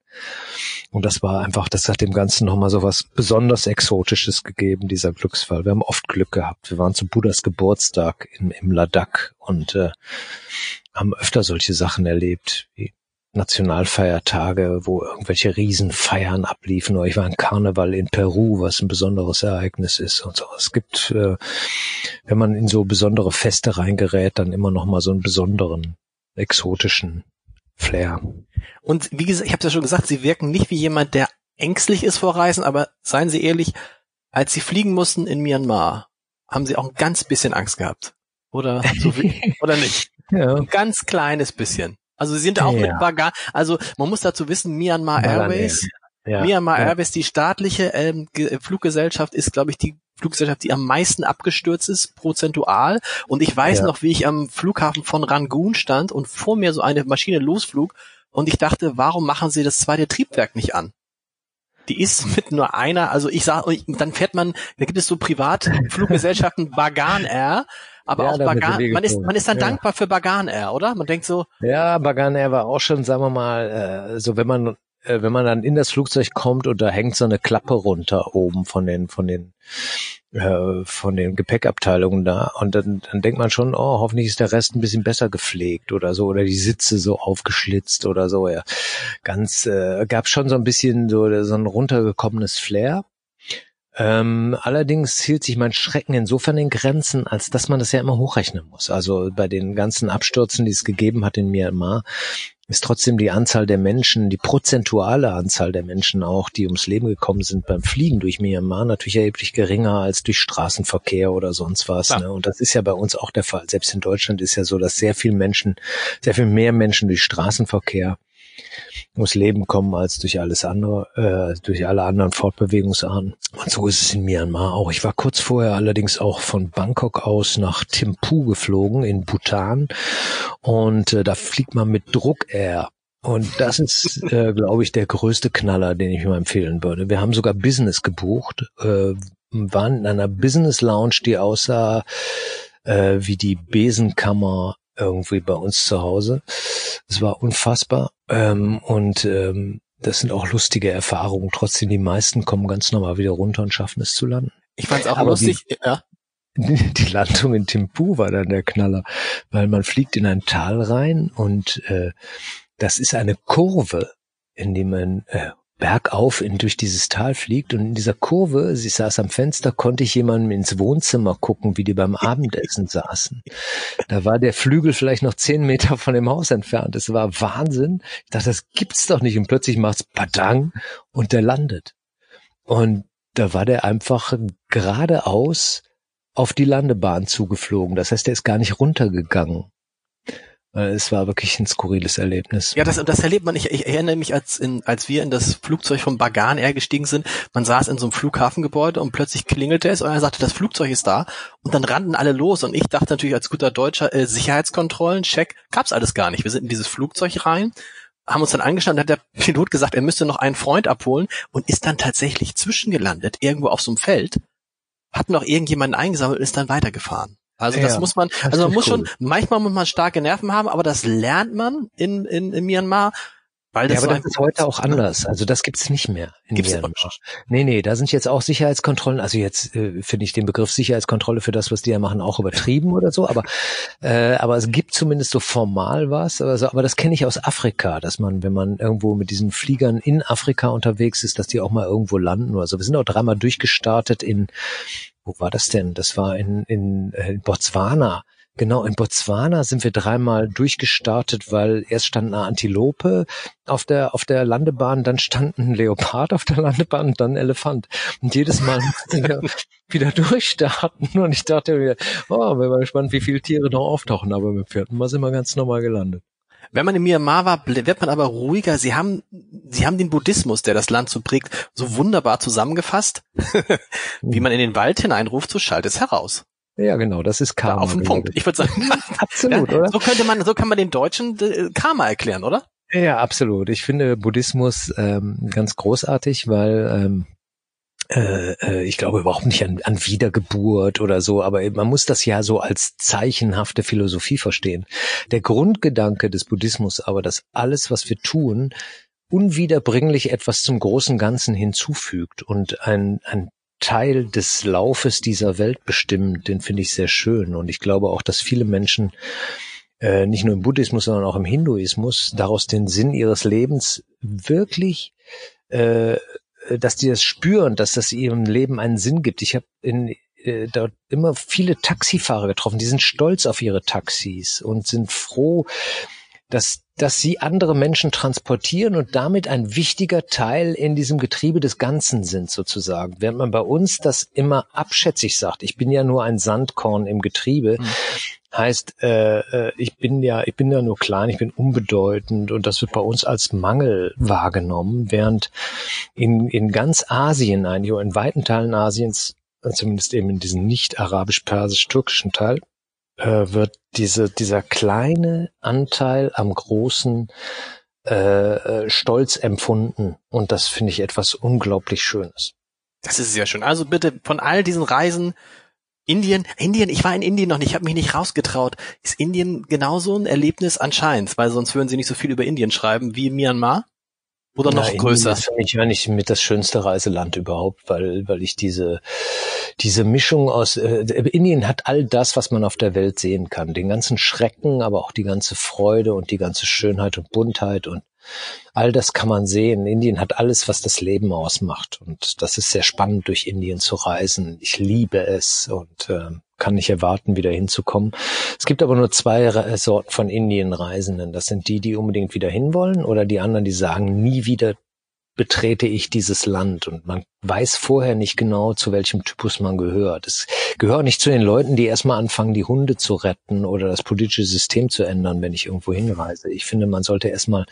Und das war einfach, das hat dem Ganzen nochmal so was besonders Exotisches gegeben, dieser Glücksfall. Wir haben oft Glück gehabt. Wir waren zu Buddhas Geburtstag im, im Ladakh und äh, haben öfter solche Sachen erlebt, wie Nationalfeiertage, wo irgendwelche Riesenfeiern abliefen. Oder ich war in Karneval in Peru, was ein besonderes Ereignis ist und so. Es gibt, äh, wenn man in so besondere Feste reingerät, dann immer noch mal so einen besonderen, exotischen Flair. Und wie gesagt, ich habe ja schon gesagt, Sie wirken nicht wie jemand, der ängstlich ist vor Reisen, aber seien Sie ehrlich, als Sie fliegen mussten in Myanmar, haben Sie auch ein ganz bisschen Angst gehabt. Oder so viel, oder nicht? Ja. Ein ganz kleines bisschen. Also sie sind auch ja. mit Bagan, also man muss dazu wissen, Myanmar Bagan Airways, ja. Myanmar ja. Airways, die staatliche ähm, Fluggesellschaft ist, glaube ich, die Fluggesellschaft, die am meisten abgestürzt ist, prozentual. Und ich weiß noch, wie ich am Flughafen von Rangoon stand und vor mir so eine Maschine losflug und ich dachte, warum machen sie das zweite Triebwerk nicht an? Die ist mit nur einer, also ich sag, dann fährt man, da gibt es so Privatfluggesellschaften Bagan Air, aber ja, auch Bagan, man ist, man ist dann ja. dankbar für Bagan Air, oder? Man denkt so. Ja, Bagan Air war auch schon, sagen wir mal, äh, so wenn man äh, wenn man dann in das Flugzeug kommt und da hängt so eine Klappe runter oben von den von den äh, von den Gepäckabteilungen da und dann, dann denkt man schon, oh, hoffentlich ist der Rest ein bisschen besser gepflegt oder so oder die Sitze so aufgeschlitzt oder so. Ja, ganz äh, gab schon so ein bisschen so so ein runtergekommenes Flair. Ähm, allerdings hielt sich mein Schrecken insofern in Grenzen, als dass man das ja immer hochrechnen muss. Also bei den ganzen Abstürzen, die es gegeben hat in Myanmar, ist trotzdem die Anzahl der Menschen, die prozentuale Anzahl der Menschen auch, die ums Leben gekommen sind beim Fliegen durch Myanmar, natürlich erheblich geringer als durch Straßenverkehr oder sonst was. Ne? Und das ist ja bei uns auch der Fall. Selbst in Deutschland ist ja so, dass sehr viel Menschen, sehr viel mehr Menschen durch Straßenverkehr ums Leben kommen als durch alles andere, äh, durch alle anderen Fortbewegungsarten. Und so ist es in Myanmar auch. Ich war kurz vorher allerdings auch von Bangkok aus nach Thimphu geflogen in Bhutan und äh, da fliegt man mit Druck Air. Und das ist, äh, glaube ich, der größte Knaller, den ich mir empfehlen würde. Wir haben sogar Business gebucht, äh, waren in einer Business Lounge, die aussah äh, wie die Besenkammer irgendwie bei uns zu Hause. Es war unfassbar. Ähm, und ähm, das sind auch lustige Erfahrungen. Trotzdem, die meisten kommen ganz normal wieder runter und schaffen es zu landen. Ich fand es auch Aber lustig, die, ja. Die Landung in Timpu war dann der Knaller, weil man fliegt in ein Tal rein und äh, das ist eine Kurve, in die man äh, bergauf in, durch dieses Tal fliegt und in dieser Kurve, sie saß am Fenster, konnte ich jemandem ins Wohnzimmer gucken, wie die beim Abendessen saßen. Da war der Flügel vielleicht noch zehn Meter von dem Haus entfernt. Es war Wahnsinn. Ich dachte, das gibt's doch nicht. Und plötzlich macht's Padang und der landet. Und da war der einfach geradeaus auf die Landebahn zugeflogen. Das heißt, er ist gar nicht runtergegangen. Es war wirklich ein skurriles Erlebnis. Ja, das, das erlebt man. Ich, ich erinnere mich, als, in, als wir in das Flugzeug vom Bagan Air gestiegen sind, man saß in so einem Flughafengebäude und plötzlich klingelte es und er sagte, das Flugzeug ist da. Und dann rannten alle los und ich dachte natürlich als guter Deutscher, äh, Sicherheitskontrollen, Check, gab's alles gar nicht. Wir sind in dieses Flugzeug rein, haben uns dann angeschaut und hat der Pilot gesagt, er müsste noch einen Freund abholen und ist dann tatsächlich zwischengelandet, irgendwo auf so einem Feld hat noch irgendjemanden eingesammelt und ist dann weitergefahren. Also das ja, muss man, also man muss cool. schon, manchmal muss man starke Nerven haben, aber das lernt man in, in, in Myanmar. Weil das ja, aber das ist heute auch anders. Also das gibt's nicht mehr in gibt's Myanmar. Nee, nee, da sind jetzt auch Sicherheitskontrollen. Also jetzt äh, finde ich den Begriff Sicherheitskontrolle für das, was die ja machen, auch übertrieben oder so. Aber äh, aber es gibt zumindest so formal was. Aber, so, aber das kenne ich aus Afrika, dass man, wenn man irgendwo mit diesen Fliegern in Afrika unterwegs ist, dass die auch mal irgendwo landen oder so. Wir sind auch dreimal durchgestartet in wo war das denn? Das war in, in, äh, in Botswana. Genau, in Botswana sind wir dreimal durchgestartet, weil erst stand eine Antilope auf der, auf der Landebahn, dann stand ein Leopard auf der Landebahn und dann ein Elefant. Und jedes Mal mussten wir wieder durchstarten. Und ich dachte mir, oh, bin mal gespannt, wie viele Tiere noch auftauchen. Aber mit vierten Mal sind wir ganz normal gelandet. Wenn man in Myanmar war, wird man aber ruhiger. Sie haben, sie haben den Buddhismus, der das Land so prägt, so wunderbar zusammengefasst. Wie man in den Wald hineinruft, so schallt es heraus. Ja, genau, das ist Karma. Auf den Punkt. Ich würde sagen, absolut, ja, oder? So könnte man, so kann man den Deutschen äh, Karma erklären, oder? Ja, absolut. Ich finde Buddhismus ähm, ganz großartig, weil ähm, äh, äh, ich glaube überhaupt nicht an, an Wiedergeburt oder so, aber man muss das ja so als zeichenhafte Philosophie verstehen. Der Grundgedanke des Buddhismus aber, dass alles, was wir tun, unwiederbringlich etwas zum großen Ganzen hinzufügt und ein, ein Teil des Laufes dieser Welt bestimmt, den finde ich sehr schön. Und ich glaube auch, dass viele Menschen äh, nicht nur im Buddhismus, sondern auch im Hinduismus daraus den Sinn ihres Lebens wirklich äh, äh, dass die das spüren, dass das ihrem Leben einen Sinn gibt. Ich habe in äh, dort immer viele Taxifahrer getroffen, die sind stolz auf ihre Taxis und sind froh, dass, dass sie andere Menschen transportieren und damit ein wichtiger Teil in diesem Getriebe des Ganzen sind sozusagen. Während man bei uns das immer abschätzig sagt, ich bin ja nur ein Sandkorn im Getriebe, mhm. heißt, äh, äh, ich bin ja, ich bin ja nur klein, ich bin unbedeutend und das wird bei uns als Mangel wahrgenommen, während in, in ganz Asien eigentlich, oder in weiten Teilen Asiens, zumindest eben in diesem nicht arabisch-persisch-türkischen Teil, äh, wird diese, dieser kleine Anteil am großen äh, äh, Stolz empfunden. Und das finde ich etwas unglaublich Schönes. Das ist sehr schön. Also bitte von all diesen Reisen Indien, Indien, ich war in Indien noch nicht, ich habe mich nicht rausgetraut. Ist Indien genauso ein Erlebnis anscheinend, weil sonst würden sie nicht so viel über Indien schreiben wie Myanmar? Oder noch ja, größer? Das finde ich eigentlich mit das schönste Reiseland überhaupt, weil, weil ich diese, diese Mischung aus, äh, Indien hat all das, was man auf der Welt sehen kann. Den ganzen Schrecken, aber auch die ganze Freude und die ganze Schönheit und Buntheit und all das kann man sehen. Indien hat alles, was das Leben ausmacht. Und das ist sehr spannend, durch Indien zu reisen. Ich liebe es und äh, kann nicht erwarten, wieder hinzukommen. Es gibt aber nur zwei Sorten von Indienreisenden. Das sind die, die unbedingt wieder hinwollen oder die anderen, die sagen, nie wieder betrete ich dieses Land und man weiß vorher nicht genau, zu welchem Typus man gehört. Es gehört nicht zu den Leuten, die erstmal anfangen, die Hunde zu retten oder das politische System zu ändern, wenn ich irgendwo hinreise. Ich finde, man sollte erstmal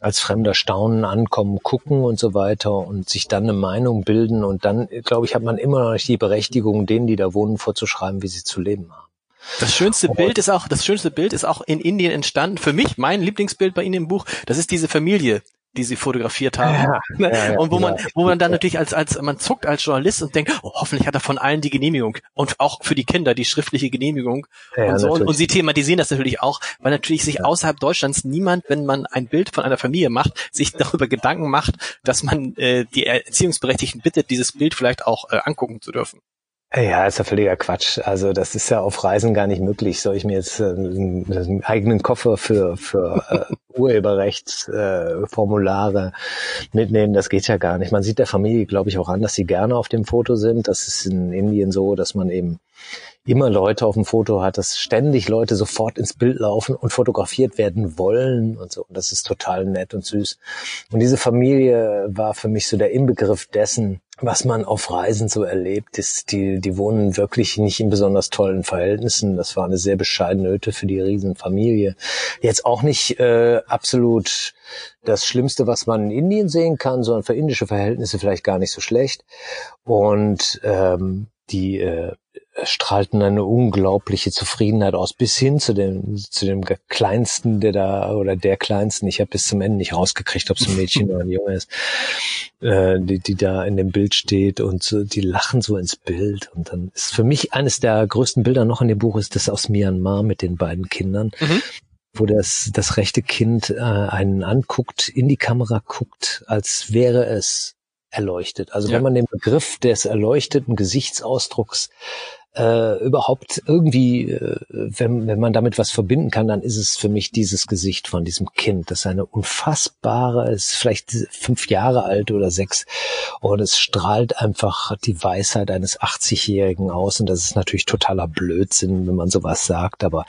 als Fremder staunen, ankommen, gucken und so weiter und sich dann eine Meinung bilden und dann, glaube ich, hat man immer noch nicht die Berechtigung, denen, die da wohnen, vorzuschreiben, wie sie zu leben haben. Das schönste Bild ist auch, das schönste Bild ist auch in Indien entstanden. Für mich, mein Lieblingsbild bei Ihnen im Buch, das ist diese Familie, die sie fotografiert haben. Ja, ne? ja, ja, und wo man, wo man dann natürlich als, als, man zuckt als Journalist und denkt, oh, hoffentlich hat er von allen die Genehmigung. Und auch für die Kinder die schriftliche Genehmigung. und so. Und, und, sie thematisieren das natürlich auch, weil natürlich sich außerhalb Deutschlands niemand, wenn man ein Bild von einer Familie macht, sich darüber Gedanken macht, dass man äh, die Erziehungsberechtigten bittet, dieses Bild vielleicht auch äh, angucken zu dürfen. Ja, ist ja völliger Quatsch. Also das ist ja auf Reisen gar nicht möglich. Soll ich mir jetzt äh, einen, eigenen Koffer für, für äh, Urheberrechtsformulare äh, mitnehmen? Das geht ja gar nicht. Man sieht der Familie, glaube ich, auch an, dass sie gerne auf dem Foto sind. Das ist in Indien so, dass man eben immer Leute auf dem Foto hat, dass ständig Leute sofort ins Bild laufen und fotografiert werden wollen und so. Und das ist total nett und süß. Und diese Familie war für mich so der Inbegriff dessen, was man auf Reisen so erlebt, ist, die, die wohnen wirklich nicht in besonders tollen Verhältnissen. Das war eine sehr bescheidene Hütte für die Riesenfamilie. Jetzt auch nicht äh, absolut das Schlimmste, was man in Indien sehen kann, sondern für indische Verhältnisse vielleicht gar nicht so schlecht. Und ähm, die äh, strahlten eine unglaubliche Zufriedenheit aus, bis hin zu dem, zu dem kleinsten, der da, oder der kleinsten, ich habe bis zum Ende nicht rausgekriegt, ob es ein Mädchen oder ein Junge ist, äh, die, die da in dem Bild steht und so, die lachen so ins Bild. Und dann ist für mich eines der größten Bilder noch in dem Buch ist das aus Myanmar mit den beiden Kindern. Mhm wo das, das rechte Kind äh, einen anguckt, in die Kamera guckt, als wäre es erleuchtet. Also ja. wenn man den Begriff des erleuchteten Gesichtsausdrucks äh, überhaupt irgendwie, äh, wenn, wenn man damit was verbinden kann, dann ist es für mich dieses Gesicht von diesem Kind. Das ist eine unfassbare, ist vielleicht fünf Jahre alt oder sechs und es strahlt einfach die Weisheit eines 80-Jährigen aus und das ist natürlich totaler Blödsinn, wenn man sowas sagt, aber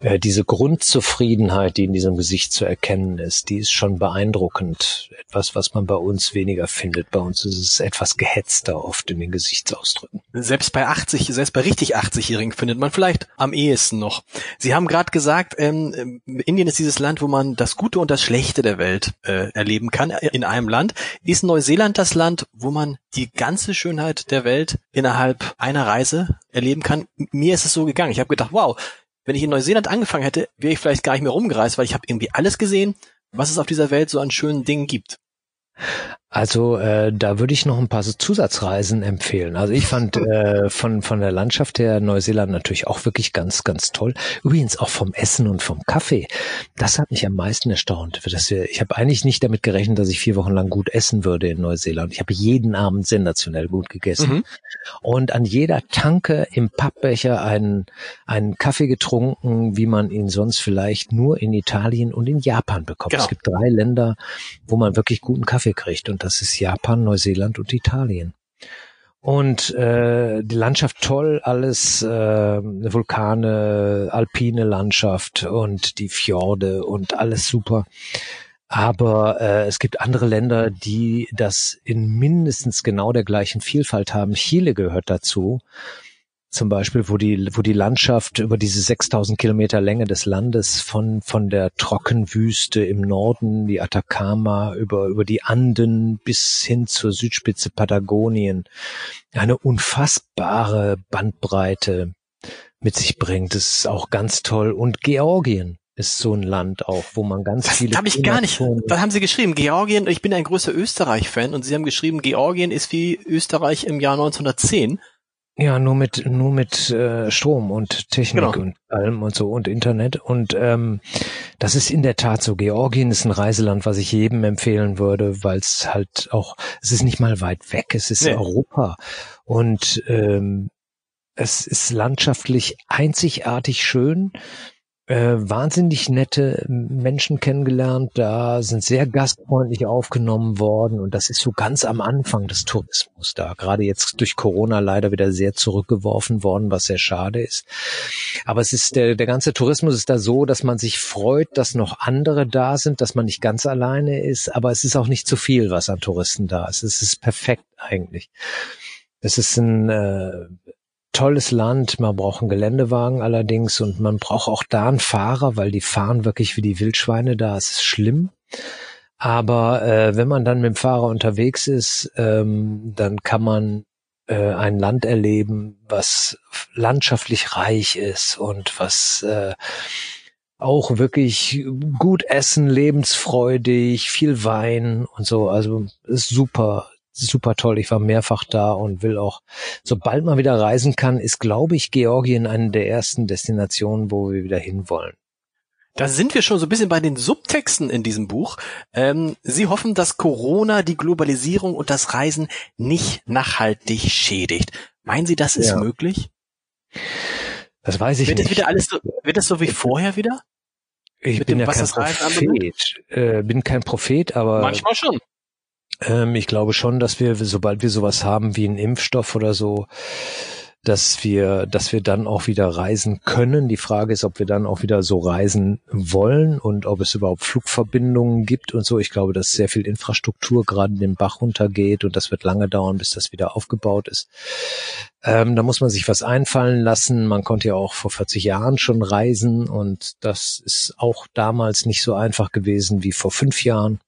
diese Grundzufriedenheit, die in diesem Gesicht zu erkennen ist, die ist schon beeindruckend. Etwas, was man bei uns weniger findet. Bei uns ist es etwas gehetzter oft in den Gesichtsausdrücken. Selbst bei 80, selbst bei richtig 80-Jährigen findet man vielleicht am ehesten noch. Sie haben gerade gesagt, ähm, Indien ist dieses Land, wo man das Gute und das Schlechte der Welt äh, erleben kann in einem Land. Ist Neuseeland das Land, wo man die ganze Schönheit der Welt innerhalb einer Reise erleben kann? Mir ist es so gegangen. Ich habe gedacht, wow, wenn ich in Neuseeland angefangen hätte, wäre ich vielleicht gar nicht mehr rumgereist, weil ich habe irgendwie alles gesehen, was es auf dieser Welt so an schönen Dingen gibt. Also äh, da würde ich noch ein paar Zusatzreisen empfehlen. Also ich fand äh, von von der Landschaft her Neuseeland natürlich auch wirklich ganz ganz toll. Übrigens auch vom Essen und vom Kaffee. Das hat mich am meisten erstaunt. Dass wir, ich habe eigentlich nicht damit gerechnet, dass ich vier Wochen lang gut essen würde in Neuseeland. Ich habe jeden Abend sensationell gut gegessen mhm. und an jeder Tanke im Pappbecher einen einen Kaffee getrunken, wie man ihn sonst vielleicht nur in Italien und in Japan bekommt. Genau. Es gibt drei Länder, wo man wirklich guten Kaffee kriegt und das ist Japan, Neuseeland und Italien. Und äh, die Landschaft toll, alles äh, Vulkane, alpine Landschaft und die Fjorde und alles super. Aber äh, es gibt andere Länder, die das in mindestens genau der gleichen Vielfalt haben. Chile gehört dazu zum Beispiel, wo die, wo die Landschaft über diese 6000 Kilometer Länge des Landes von, von der Trockenwüste im Norden, die Atacama, über, über die Anden bis hin zur Südspitze Patagonien eine unfassbare Bandbreite mit sich bringt. Das ist auch ganz toll. Und Georgien ist so ein Land auch, wo man ganz das viele. Das habe ich gar nicht. Da haben Sie geschrieben, Georgien, ich bin ein großer Österreich-Fan und Sie haben geschrieben, Georgien ist wie Österreich im Jahr 1910. Ja, nur mit nur mit äh, Strom und Technik genau. und allem und so und Internet und ähm, das ist in der Tat so. Georgien ist ein Reiseland, was ich jedem empfehlen würde, weil es halt auch es ist nicht mal weit weg, es ist nee. Europa und ähm, es ist landschaftlich einzigartig schön äh, wahnsinnig nette Menschen kennengelernt, da sind sehr gastfreundlich aufgenommen worden und das ist so ganz am Anfang des Tourismus da. Gerade jetzt durch Corona leider wieder sehr zurückgeworfen worden, was sehr schade ist. Aber es ist der, der ganze Tourismus ist da so, dass man sich freut, dass noch andere da sind, dass man nicht ganz alleine ist, aber es ist auch nicht zu viel, was an Touristen da ist. Es ist perfekt eigentlich. Es ist ein äh, tolles Land. Man braucht einen Geländewagen allerdings und man braucht auch da einen Fahrer, weil die fahren wirklich wie die Wildschweine da. Es ist schlimm. Aber äh, wenn man dann mit dem Fahrer unterwegs ist, ähm, dann kann man äh, ein Land erleben, was landschaftlich reich ist und was äh, auch wirklich gut essen, lebensfreudig, viel Wein und so. Also ist super, super toll. Ich war mehrfach da und will auch, sobald man wieder reisen kann, ist, glaube ich, Georgien eine der ersten Destinationen, wo wir wieder hinwollen. Da sind wir schon so ein bisschen bei den Subtexten in diesem Buch. Ähm, Sie hoffen, dass Corona die Globalisierung und das Reisen nicht nachhaltig schädigt. Meinen Sie, das ist ja. möglich? Das weiß ich wird nicht. Das wieder alles so, wird das so wie vorher wieder? Ich Mit bin dem, ja kein Prophet, äh, bin kein Prophet, aber manchmal schon. Ähm, ich glaube schon, dass wir, sobald wir sowas haben wie einen Impfstoff oder so, dass wir, dass wir dann auch wieder reisen können. Die Frage ist, ob wir dann auch wieder so reisen wollen und ob es überhaupt Flugverbindungen gibt und so. Ich glaube, dass sehr viel Infrastruktur gerade in den Bach runtergeht und das wird lange dauern, bis das wieder aufgebaut ist. Ähm, da muss man sich was einfallen lassen. Man konnte ja auch vor 40 Jahren schon reisen und das ist auch damals nicht so einfach gewesen wie vor fünf Jahren.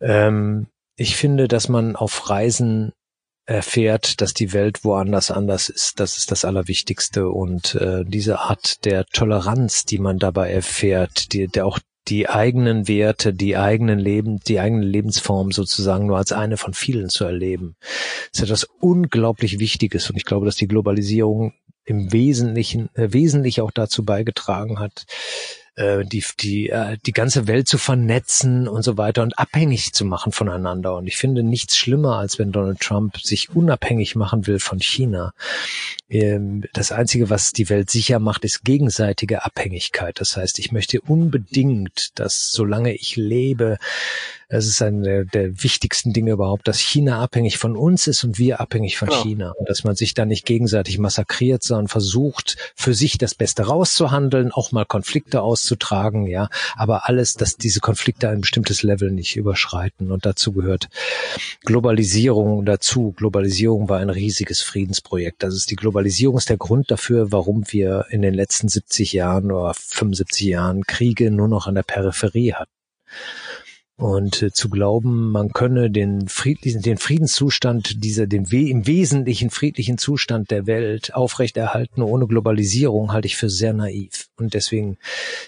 Ähm, ich finde, dass man auf Reisen erfährt, dass die Welt woanders anders ist. Das ist das Allerwichtigste. Und äh, diese Art der Toleranz, die man dabei erfährt, die, der auch die eigenen Werte, die eigenen Leben, die eigene Lebensform sozusagen nur als eine von vielen zu erleben, ist etwas unglaublich Wichtiges. Und ich glaube, dass die Globalisierung im Wesentlichen, äh, wesentlich auch dazu beigetragen hat, äh, die, die, äh, die ganze Welt zu vernetzen und so weiter und abhängig zu machen voneinander. Und ich finde nichts schlimmer, als wenn Donald Trump sich unabhängig machen will von China. Ähm, das Einzige, was die Welt sicher macht, ist gegenseitige Abhängigkeit. Das heißt, ich möchte unbedingt, dass solange ich lebe, es ist eine der, der, wichtigsten Dinge überhaupt, dass China abhängig von uns ist und wir abhängig von genau. China. Und dass man sich da nicht gegenseitig massakriert, sondern versucht, für sich das Beste rauszuhandeln, auch mal Konflikte auszutragen, ja. Aber alles, dass diese Konflikte ein bestimmtes Level nicht überschreiten. Und dazu gehört Globalisierung dazu. Globalisierung war ein riesiges Friedensprojekt. Das ist die Globalisierung ist der Grund dafür, warum wir in den letzten 70 Jahren oder 75 Jahren Kriege nur noch an der Peripherie hatten. Und äh, zu glauben, man könne den, friedlichen, den Friedenszustand dieser, den We im Wesentlichen friedlichen Zustand der Welt aufrechterhalten ohne Globalisierung, halte ich für sehr naiv. Und deswegen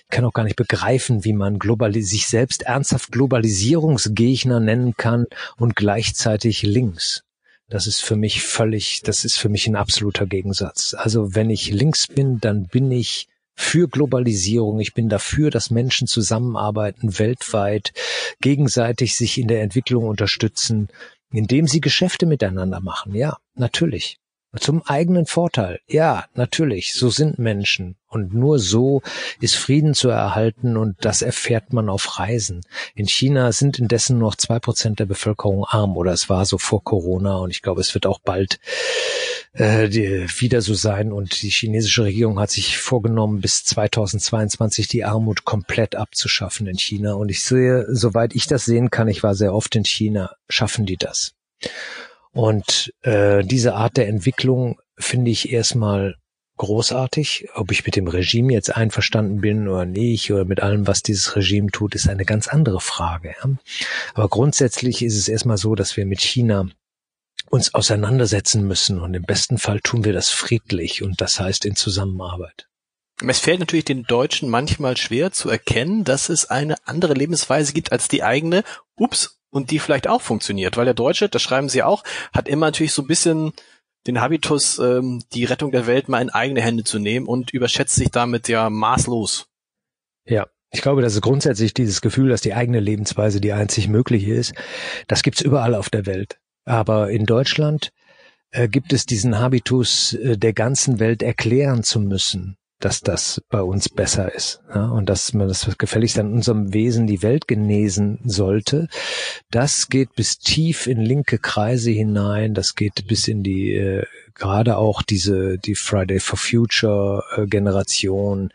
kann auch gar nicht begreifen, wie man sich selbst ernsthaft Globalisierungsgegner nennen kann und gleichzeitig links. Das ist für mich völlig, das ist für mich ein absoluter Gegensatz. Also wenn ich links bin, dann bin ich für Globalisierung. Ich bin dafür, dass Menschen zusammenarbeiten, weltweit, gegenseitig sich in der Entwicklung unterstützen, indem sie Geschäfte miteinander machen. Ja, natürlich. Zum eigenen Vorteil. Ja, natürlich. So sind Menschen. Und nur so ist Frieden zu erhalten und das erfährt man auf Reisen. In China sind indessen noch zwei Prozent der Bevölkerung arm oder es war so vor Corona und ich glaube, es wird auch bald äh, wieder so sein. Und die chinesische Regierung hat sich vorgenommen, bis 2022 die Armut komplett abzuschaffen in China. Und ich sehe, soweit ich das sehen kann, ich war sehr oft in China, schaffen die das. Und äh, diese Art der Entwicklung finde ich erstmal großartig. Ob ich mit dem Regime jetzt einverstanden bin oder nicht oder mit allem, was dieses Regime tut, ist eine ganz andere Frage. Ja? Aber grundsätzlich ist es erstmal so, dass wir mit China uns auseinandersetzen müssen und im besten Fall tun wir das friedlich und das heißt in Zusammenarbeit. Es fällt natürlich den Deutschen manchmal schwer zu erkennen, dass es eine andere Lebensweise gibt als die eigene. Ups, und die vielleicht auch funktioniert, weil der Deutsche, das schreiben sie auch, hat immer natürlich so ein bisschen den Habitus, ähm, die Rettung der Welt mal in eigene Hände zu nehmen und überschätzt sich damit ja maßlos. Ja, ich glaube, das ist grundsätzlich dieses Gefühl, dass die eigene Lebensweise die einzig mögliche ist. Das gibt's überall auf der Welt. Aber in Deutschland äh, gibt es diesen Habitus, äh, der ganzen Welt erklären zu müssen, dass das bei uns besser ist ja, und dass man das gefälligst an unserem Wesen die Welt genesen sollte. Das geht bis tief in linke Kreise hinein, das geht bis in die äh, gerade auch diese die Friday for Future äh, Generation,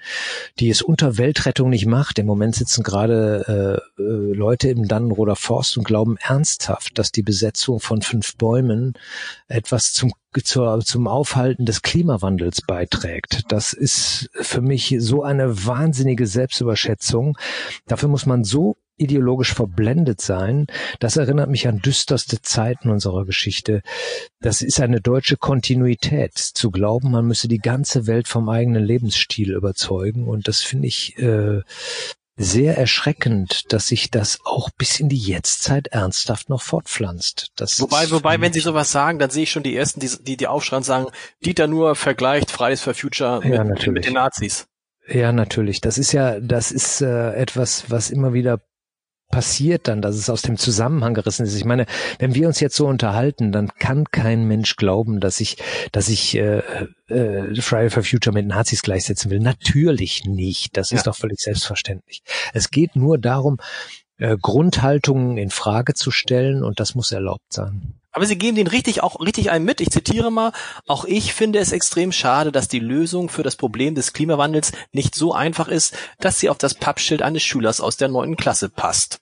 die es unter Weltrettung nicht macht. Im Moment sitzen gerade äh, äh, Leute im Dannenroder Forst und glauben ernsthaft, dass die Besetzung von fünf Bäumen etwas zum zur, zum Aufhalten des Klimawandels beiträgt. Das ist für mich so eine wahnsinnige Selbstüberschätzung. Dafür muss man so ideologisch verblendet sein. Das erinnert mich an düsterste Zeiten unserer Geschichte. Das ist eine deutsche Kontinuität, zu glauben, man müsse die ganze Welt vom eigenen Lebensstil überzeugen. Und das finde ich äh, sehr erschreckend, dass sich das auch bis in die Jetztzeit ernsthaft noch fortpflanzt. Das wobei, wobei, wenn Sie sowas sagen, dann sehe ich schon die ersten, die, die, die aufschreien sagen, Dieter nur vergleicht Fridays for Future mit, Ja, mit den Nazis. Ja, natürlich. Das ist ja, das ist äh, etwas, was immer wieder passiert dann, dass es aus dem Zusammenhang gerissen ist. Ich meine, wenn wir uns jetzt so unterhalten, dann kann kein Mensch glauben, dass ich, dass ich äh, äh, Friday for Future mit Nazis gleichsetzen will. Natürlich nicht. Das Ja. ist doch völlig selbstverständlich. Es geht nur darum, äh, Grundhaltungen in Frage zu stellen und das muss erlaubt sein. Aber sie geben den richtig auch richtig einen mit. Ich zitiere mal, auch ich finde es extrem schade, dass die Lösung für das Problem des Klimawandels nicht so einfach ist, dass sie auf das Pappschild eines Schülers aus der neunten Klasse passt.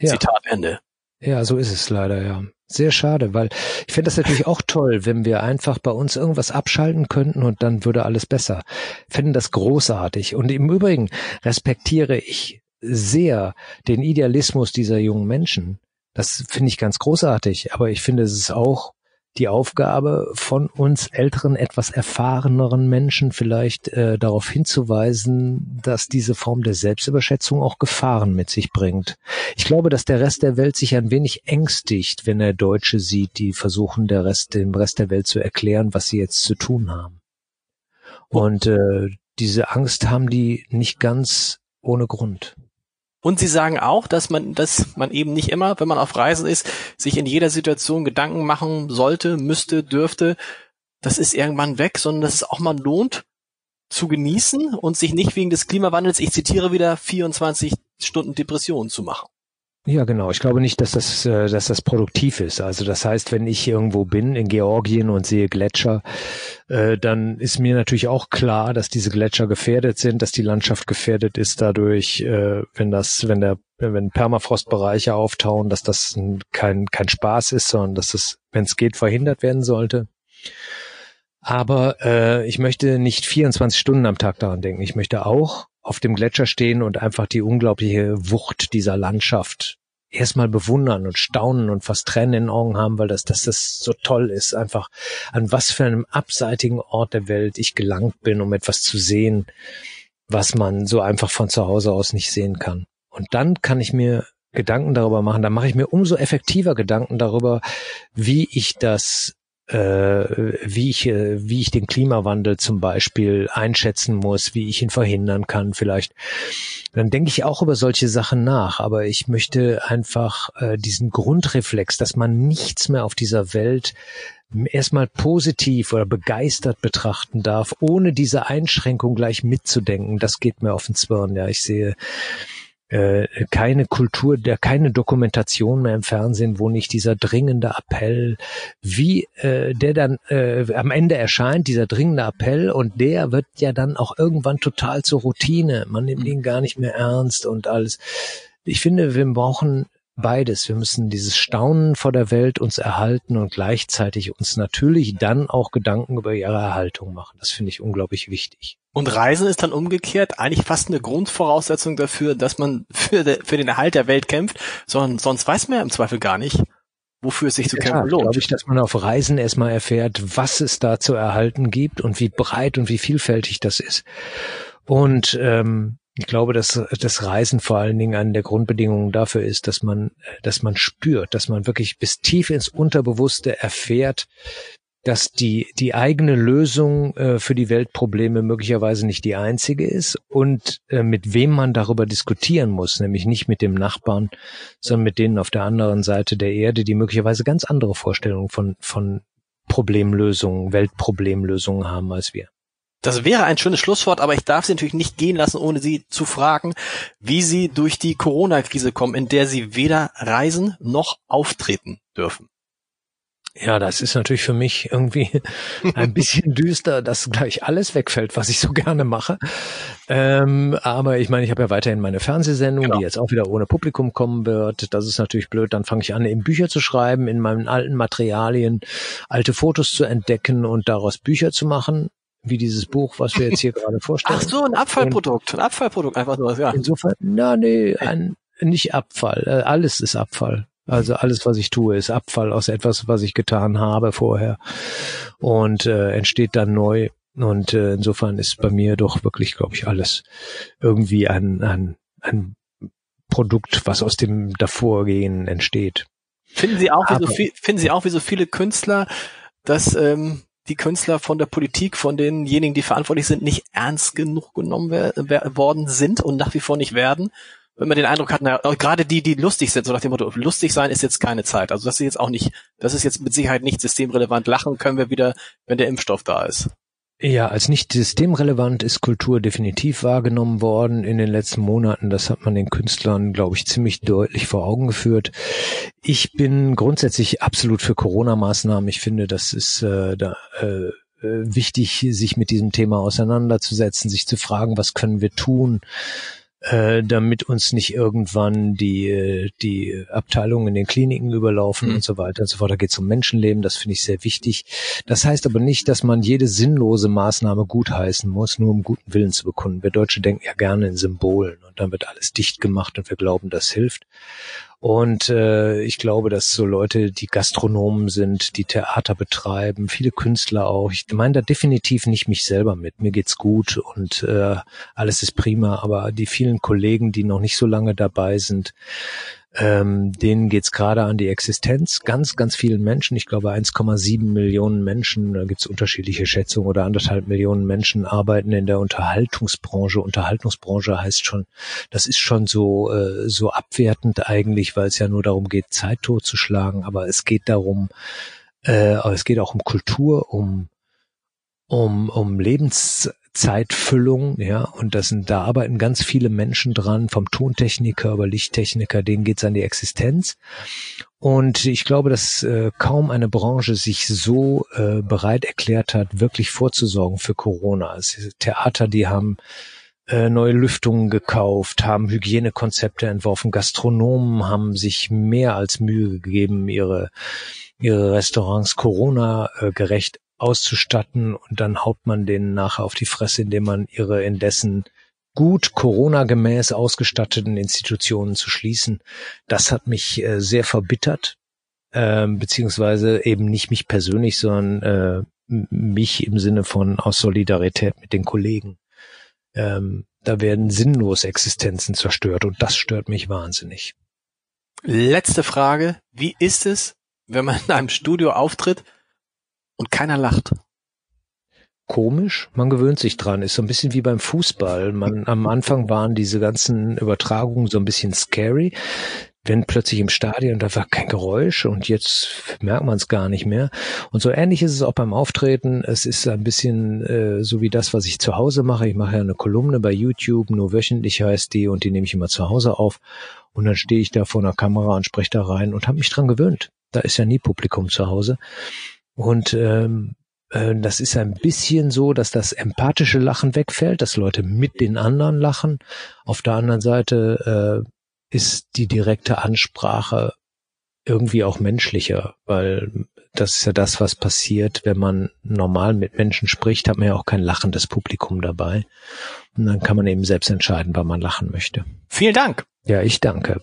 Ja. Zitat Ende. Ja, so ist es leider, ja. Sehr schade, weil ich fände das natürlich auch toll, wenn wir einfach bei uns irgendwas abschalten könnten und dann würde alles besser. Fänden das großartig. Und im Übrigen respektiere ich sehr den Idealismus dieser jungen Menschen. Das finde ich ganz großartig. Aber ich finde, es ist auch die Aufgabe von uns älteren, etwas erfahreneren Menschen vielleicht äh, darauf hinzuweisen, dass diese Form der Selbstüberschätzung auch Gefahren mit sich bringt. Ich glaube, dass der Rest der Welt sich ein wenig ängstigt, wenn er Deutsche sieht, die versuchen, der Rest, dem Rest der Welt zu erklären, was sie jetzt zu tun haben. Und äh, diese Angst haben die nicht ganz ohne Grund. Und sie sagen auch, dass man, dass man eben nicht immer, wenn man auf Reisen ist, sich in jeder Situation Gedanken machen sollte, müsste, dürfte. Das ist irgendwann weg, sondern dass es auch mal lohnt, zu genießen und sich nicht wegen des Klimawandels, ich zitiere wieder, 24 Stunden Depressionen zu machen. Ja, genau. Ich glaube nicht, dass das, äh, dass das produktiv ist. Also das heißt, wenn ich irgendwo bin in Georgien und sehe Gletscher, äh, dann ist mir natürlich auch klar, dass diese Gletscher gefährdet sind, dass die Landschaft gefährdet ist dadurch, äh, wenn das, wenn der, wenn Permafrostbereiche auftauen, dass das ein- kein kein Spaß ist, sondern dass das, wenn es geht, verhindert werden sollte. Aber äh, ich möchte nicht 24 Stunden am Tag daran denken. Ich möchte auch auf dem Gletscher stehen und einfach die unglaubliche Wucht dieser Landschaft erstmal bewundern und staunen und fast Tränen in den Augen haben, weil das, dass das so toll ist, einfach an was für einem abseitigen Ort der Welt ich gelangt bin, um etwas zu sehen, was man so einfach von zu Hause aus nicht sehen kann. Und dann kann ich mir Gedanken darüber machen, dann mache ich mir umso effektiver Gedanken darüber, wie ich das wie ich äh, wie ich den Klimawandel zum Beispiel einschätzen muss, wie ich ihn verhindern kann vielleicht. Dann denke ich auch über solche Sachen nach, aber ich möchte einfach äh, diesen Grundreflex, dass man nichts mehr auf dieser Welt erstmal positiv oder begeistert betrachten darf, ohne diese Einschränkung gleich mitzudenken. Das geht mir auf den Zwirn. Ja, ich sehe äh, keine Kultur, der keine Dokumentation mehr im Fernsehen, wo nicht dieser dringende Appell, wie äh, der dann äh, am Ende erscheint, dieser dringende Appell und der wird ja dann auch irgendwann total zur Routine. Man nimmt ihn gar nicht mehr ernst und alles. Ich finde, wir brauchen beides. Wir müssen dieses Staunen vor der Welt uns erhalten und gleichzeitig uns natürlich dann auch Gedanken über ihre Erhaltung machen. Das finde ich unglaublich wichtig. Und Reisen ist dann umgekehrt eigentlich fast eine Grundvoraussetzung dafür, dass man für, de, für den Erhalt der Welt kämpft, sondern sonst weiß man ja im Zweifel gar nicht, wofür es sich zu kämpfen Ja, lohnt. glaube ich, dass man auf Reisen erstmal erfährt, was es da zu erhalten gibt und wie breit und wie vielfältig das ist. Und ähm, ich glaube, dass das Reisen vor allen Dingen eine der Grundbedingungen dafür ist, dass man, dass man spürt, dass man wirklich bis tief ins Unterbewusste erfährt, dass die, die eigene Lösung äh, für die Weltprobleme möglicherweise nicht die einzige ist und äh, mit wem man darüber diskutieren muss, nämlich nicht mit dem Nachbarn, sondern mit denen auf der anderen Seite der Erde, die möglicherweise ganz andere Vorstellungen von, von Problemlösungen, Weltproblemlösungen haben als wir. Das wäre ein schönes Schlusswort, aber ich darf Sie natürlich nicht gehen lassen, ohne Sie zu fragen, wie Sie durch die Corona-Krise kommen, in der Sie weder reisen noch auftreten dürfen. Ja, das ist natürlich für mich irgendwie ein bisschen düster, dass gleich alles wegfällt, was ich so gerne mache. Ähm, aber ich meine, ich habe ja weiterhin meine Fernsehsendung, Genau. die jetzt auch wieder ohne Publikum kommen wird. Das ist natürlich blöd. Dann fange ich an, eben Bücher zu schreiben, in meinen alten Materialien alte Fotos zu entdecken und daraus Bücher zu machen, wie dieses Buch, was wir jetzt hier gerade vorstellen. Ach so, ein Abfallprodukt, ein Abfallprodukt, einfach nur, ja. Insofern, na nee, ein, nicht Abfall, äh, alles ist Abfall. Also alles, was ich tue, ist Abfall aus etwas, was ich getan habe vorher und äh, entsteht dann neu. Und äh, insofern ist bei mir doch wirklich, glaube ich, alles irgendwie ein, ein, ein Produkt, was aus dem Davorgehen entsteht. Finden Sie auch, wie so viel, finden Sie auch, wie so viele Künstler, dass ähm, die Künstler von der Politik, von denjenigen, die verantwortlich sind, nicht ernst genug genommen worden sind und nach wie vor nicht werden? wenn man den Eindruck hat, na, gerade die, die lustig sind, so nach dem Motto, lustig sein ist jetzt keine Zeit. Also das ist jetzt auch nicht, das ist jetzt mit Sicherheit nicht systemrelevant. Lachen können wir wieder, wenn der Impfstoff da ist. Ja, als nicht systemrelevant ist Kultur definitiv wahrgenommen worden in den letzten Monaten. Das hat man den Künstlern, glaube ich, ziemlich deutlich vor Augen geführt. Ich bin grundsätzlich absolut für Corona-Maßnahmen. Ich finde, das ist äh, da, äh, wichtig, sich mit diesem Thema auseinanderzusetzen, sich zu fragen, was können wir tun, äh, damit uns nicht irgendwann die, äh, die Abteilungen in den Kliniken überlaufen mhm. und so weiter und so fort. Da geht es um Menschenleben, das finde ich sehr wichtig. Das heißt aber nicht, dass man jede sinnlose Maßnahme gutheißen muss, nur um guten Willen zu bekunden. Wir Deutsche denken ja gerne in Symbolen und dann wird alles dicht gemacht und wir glauben, das hilft. Und äh, ich glaube, dass so Leute, die Gastronomen sind, die Theater betreiben, viele Künstler auch. Ich meine da definitiv nicht mich selber mit. Mir geht's gut und äh, alles ist prima. Aber die vielen Kollegen, die noch nicht so lange dabei sind, ähm, denen geht's gerade an die Existenz. Ganz, ganz vielen Menschen, ich glaube 1,7 Millionen Menschen, da gibt's unterschiedliche Schätzungen, oder anderthalb Millionen Menschen arbeiten in der Unterhaltungsbranche. Unterhaltungsbranche heißt schon, das ist schon so, äh, so abwertend eigentlich, weil es ja nur darum geht, Zeit totzuschlagen, aber es geht darum, äh, es geht auch um Kultur, um um, um Lebens, Zeitfüllung, ja, und das sind, da arbeiten ganz viele Menschen dran, vom Tontechniker über Lichttechniker, denen geht's an die Existenz. Und ich glaube, dass äh, kaum eine Branche sich so äh, bereit erklärt hat, wirklich vorzusorgen für Corona. Also Theater, die haben äh, neue Lüftungen gekauft, haben Hygienekonzepte entworfen, Gastronomen haben sich mehr als Mühe gegeben, ihre ihre Restaurants Corona äh, gerecht auszustatten und dann haut man denen nachher auf die Fresse, indem man ihre indessen gut Corona-gemäß ausgestatteten Institutionen zu schließen. Das hat mich äh, sehr verbittert, äh, beziehungsweise eben nicht mich persönlich, sondern äh, mich im Sinne von aus Solidarität mit den Kollegen. Ähm, da werden sinnlos Existenzen zerstört und das stört mich wahnsinnig. Letzte Frage. Wie ist es, wenn man in einem Studio auftritt und keiner lacht. Komisch, man gewöhnt sich dran, ist so ein bisschen wie beim Fußball. Man, am Anfang waren diese ganzen Übertragungen so ein bisschen scary, wenn plötzlich im Stadion da war kein Geräusch und jetzt merkt man es gar nicht mehr. Und so ähnlich ist es auch beim Auftreten. Es ist ein bisschen äh, so wie das, was ich zu Hause mache. Ich mache ja eine Kolumne bei YouTube, nur wöchentlich heißt die und die nehme ich immer zu Hause auf. Und dann stehe ich da vor einer Kamera und spreche da rein und habe mich dran gewöhnt. Da ist ja nie Publikum zu Hause. Und ähm, äh, das ist ein bisschen so, dass das empathische Lachen wegfällt, dass Leute mit den anderen lachen. Auf der anderen Seite äh, ist die direkte Ansprache irgendwie auch menschlicher, weil das ist ja das, was passiert, wenn man normal mit Menschen spricht, hat man ja auch kein lachendes Publikum dabei. Und dann kann man eben selbst entscheiden, wann man lachen möchte. Vielen Dank. Ja, ich danke.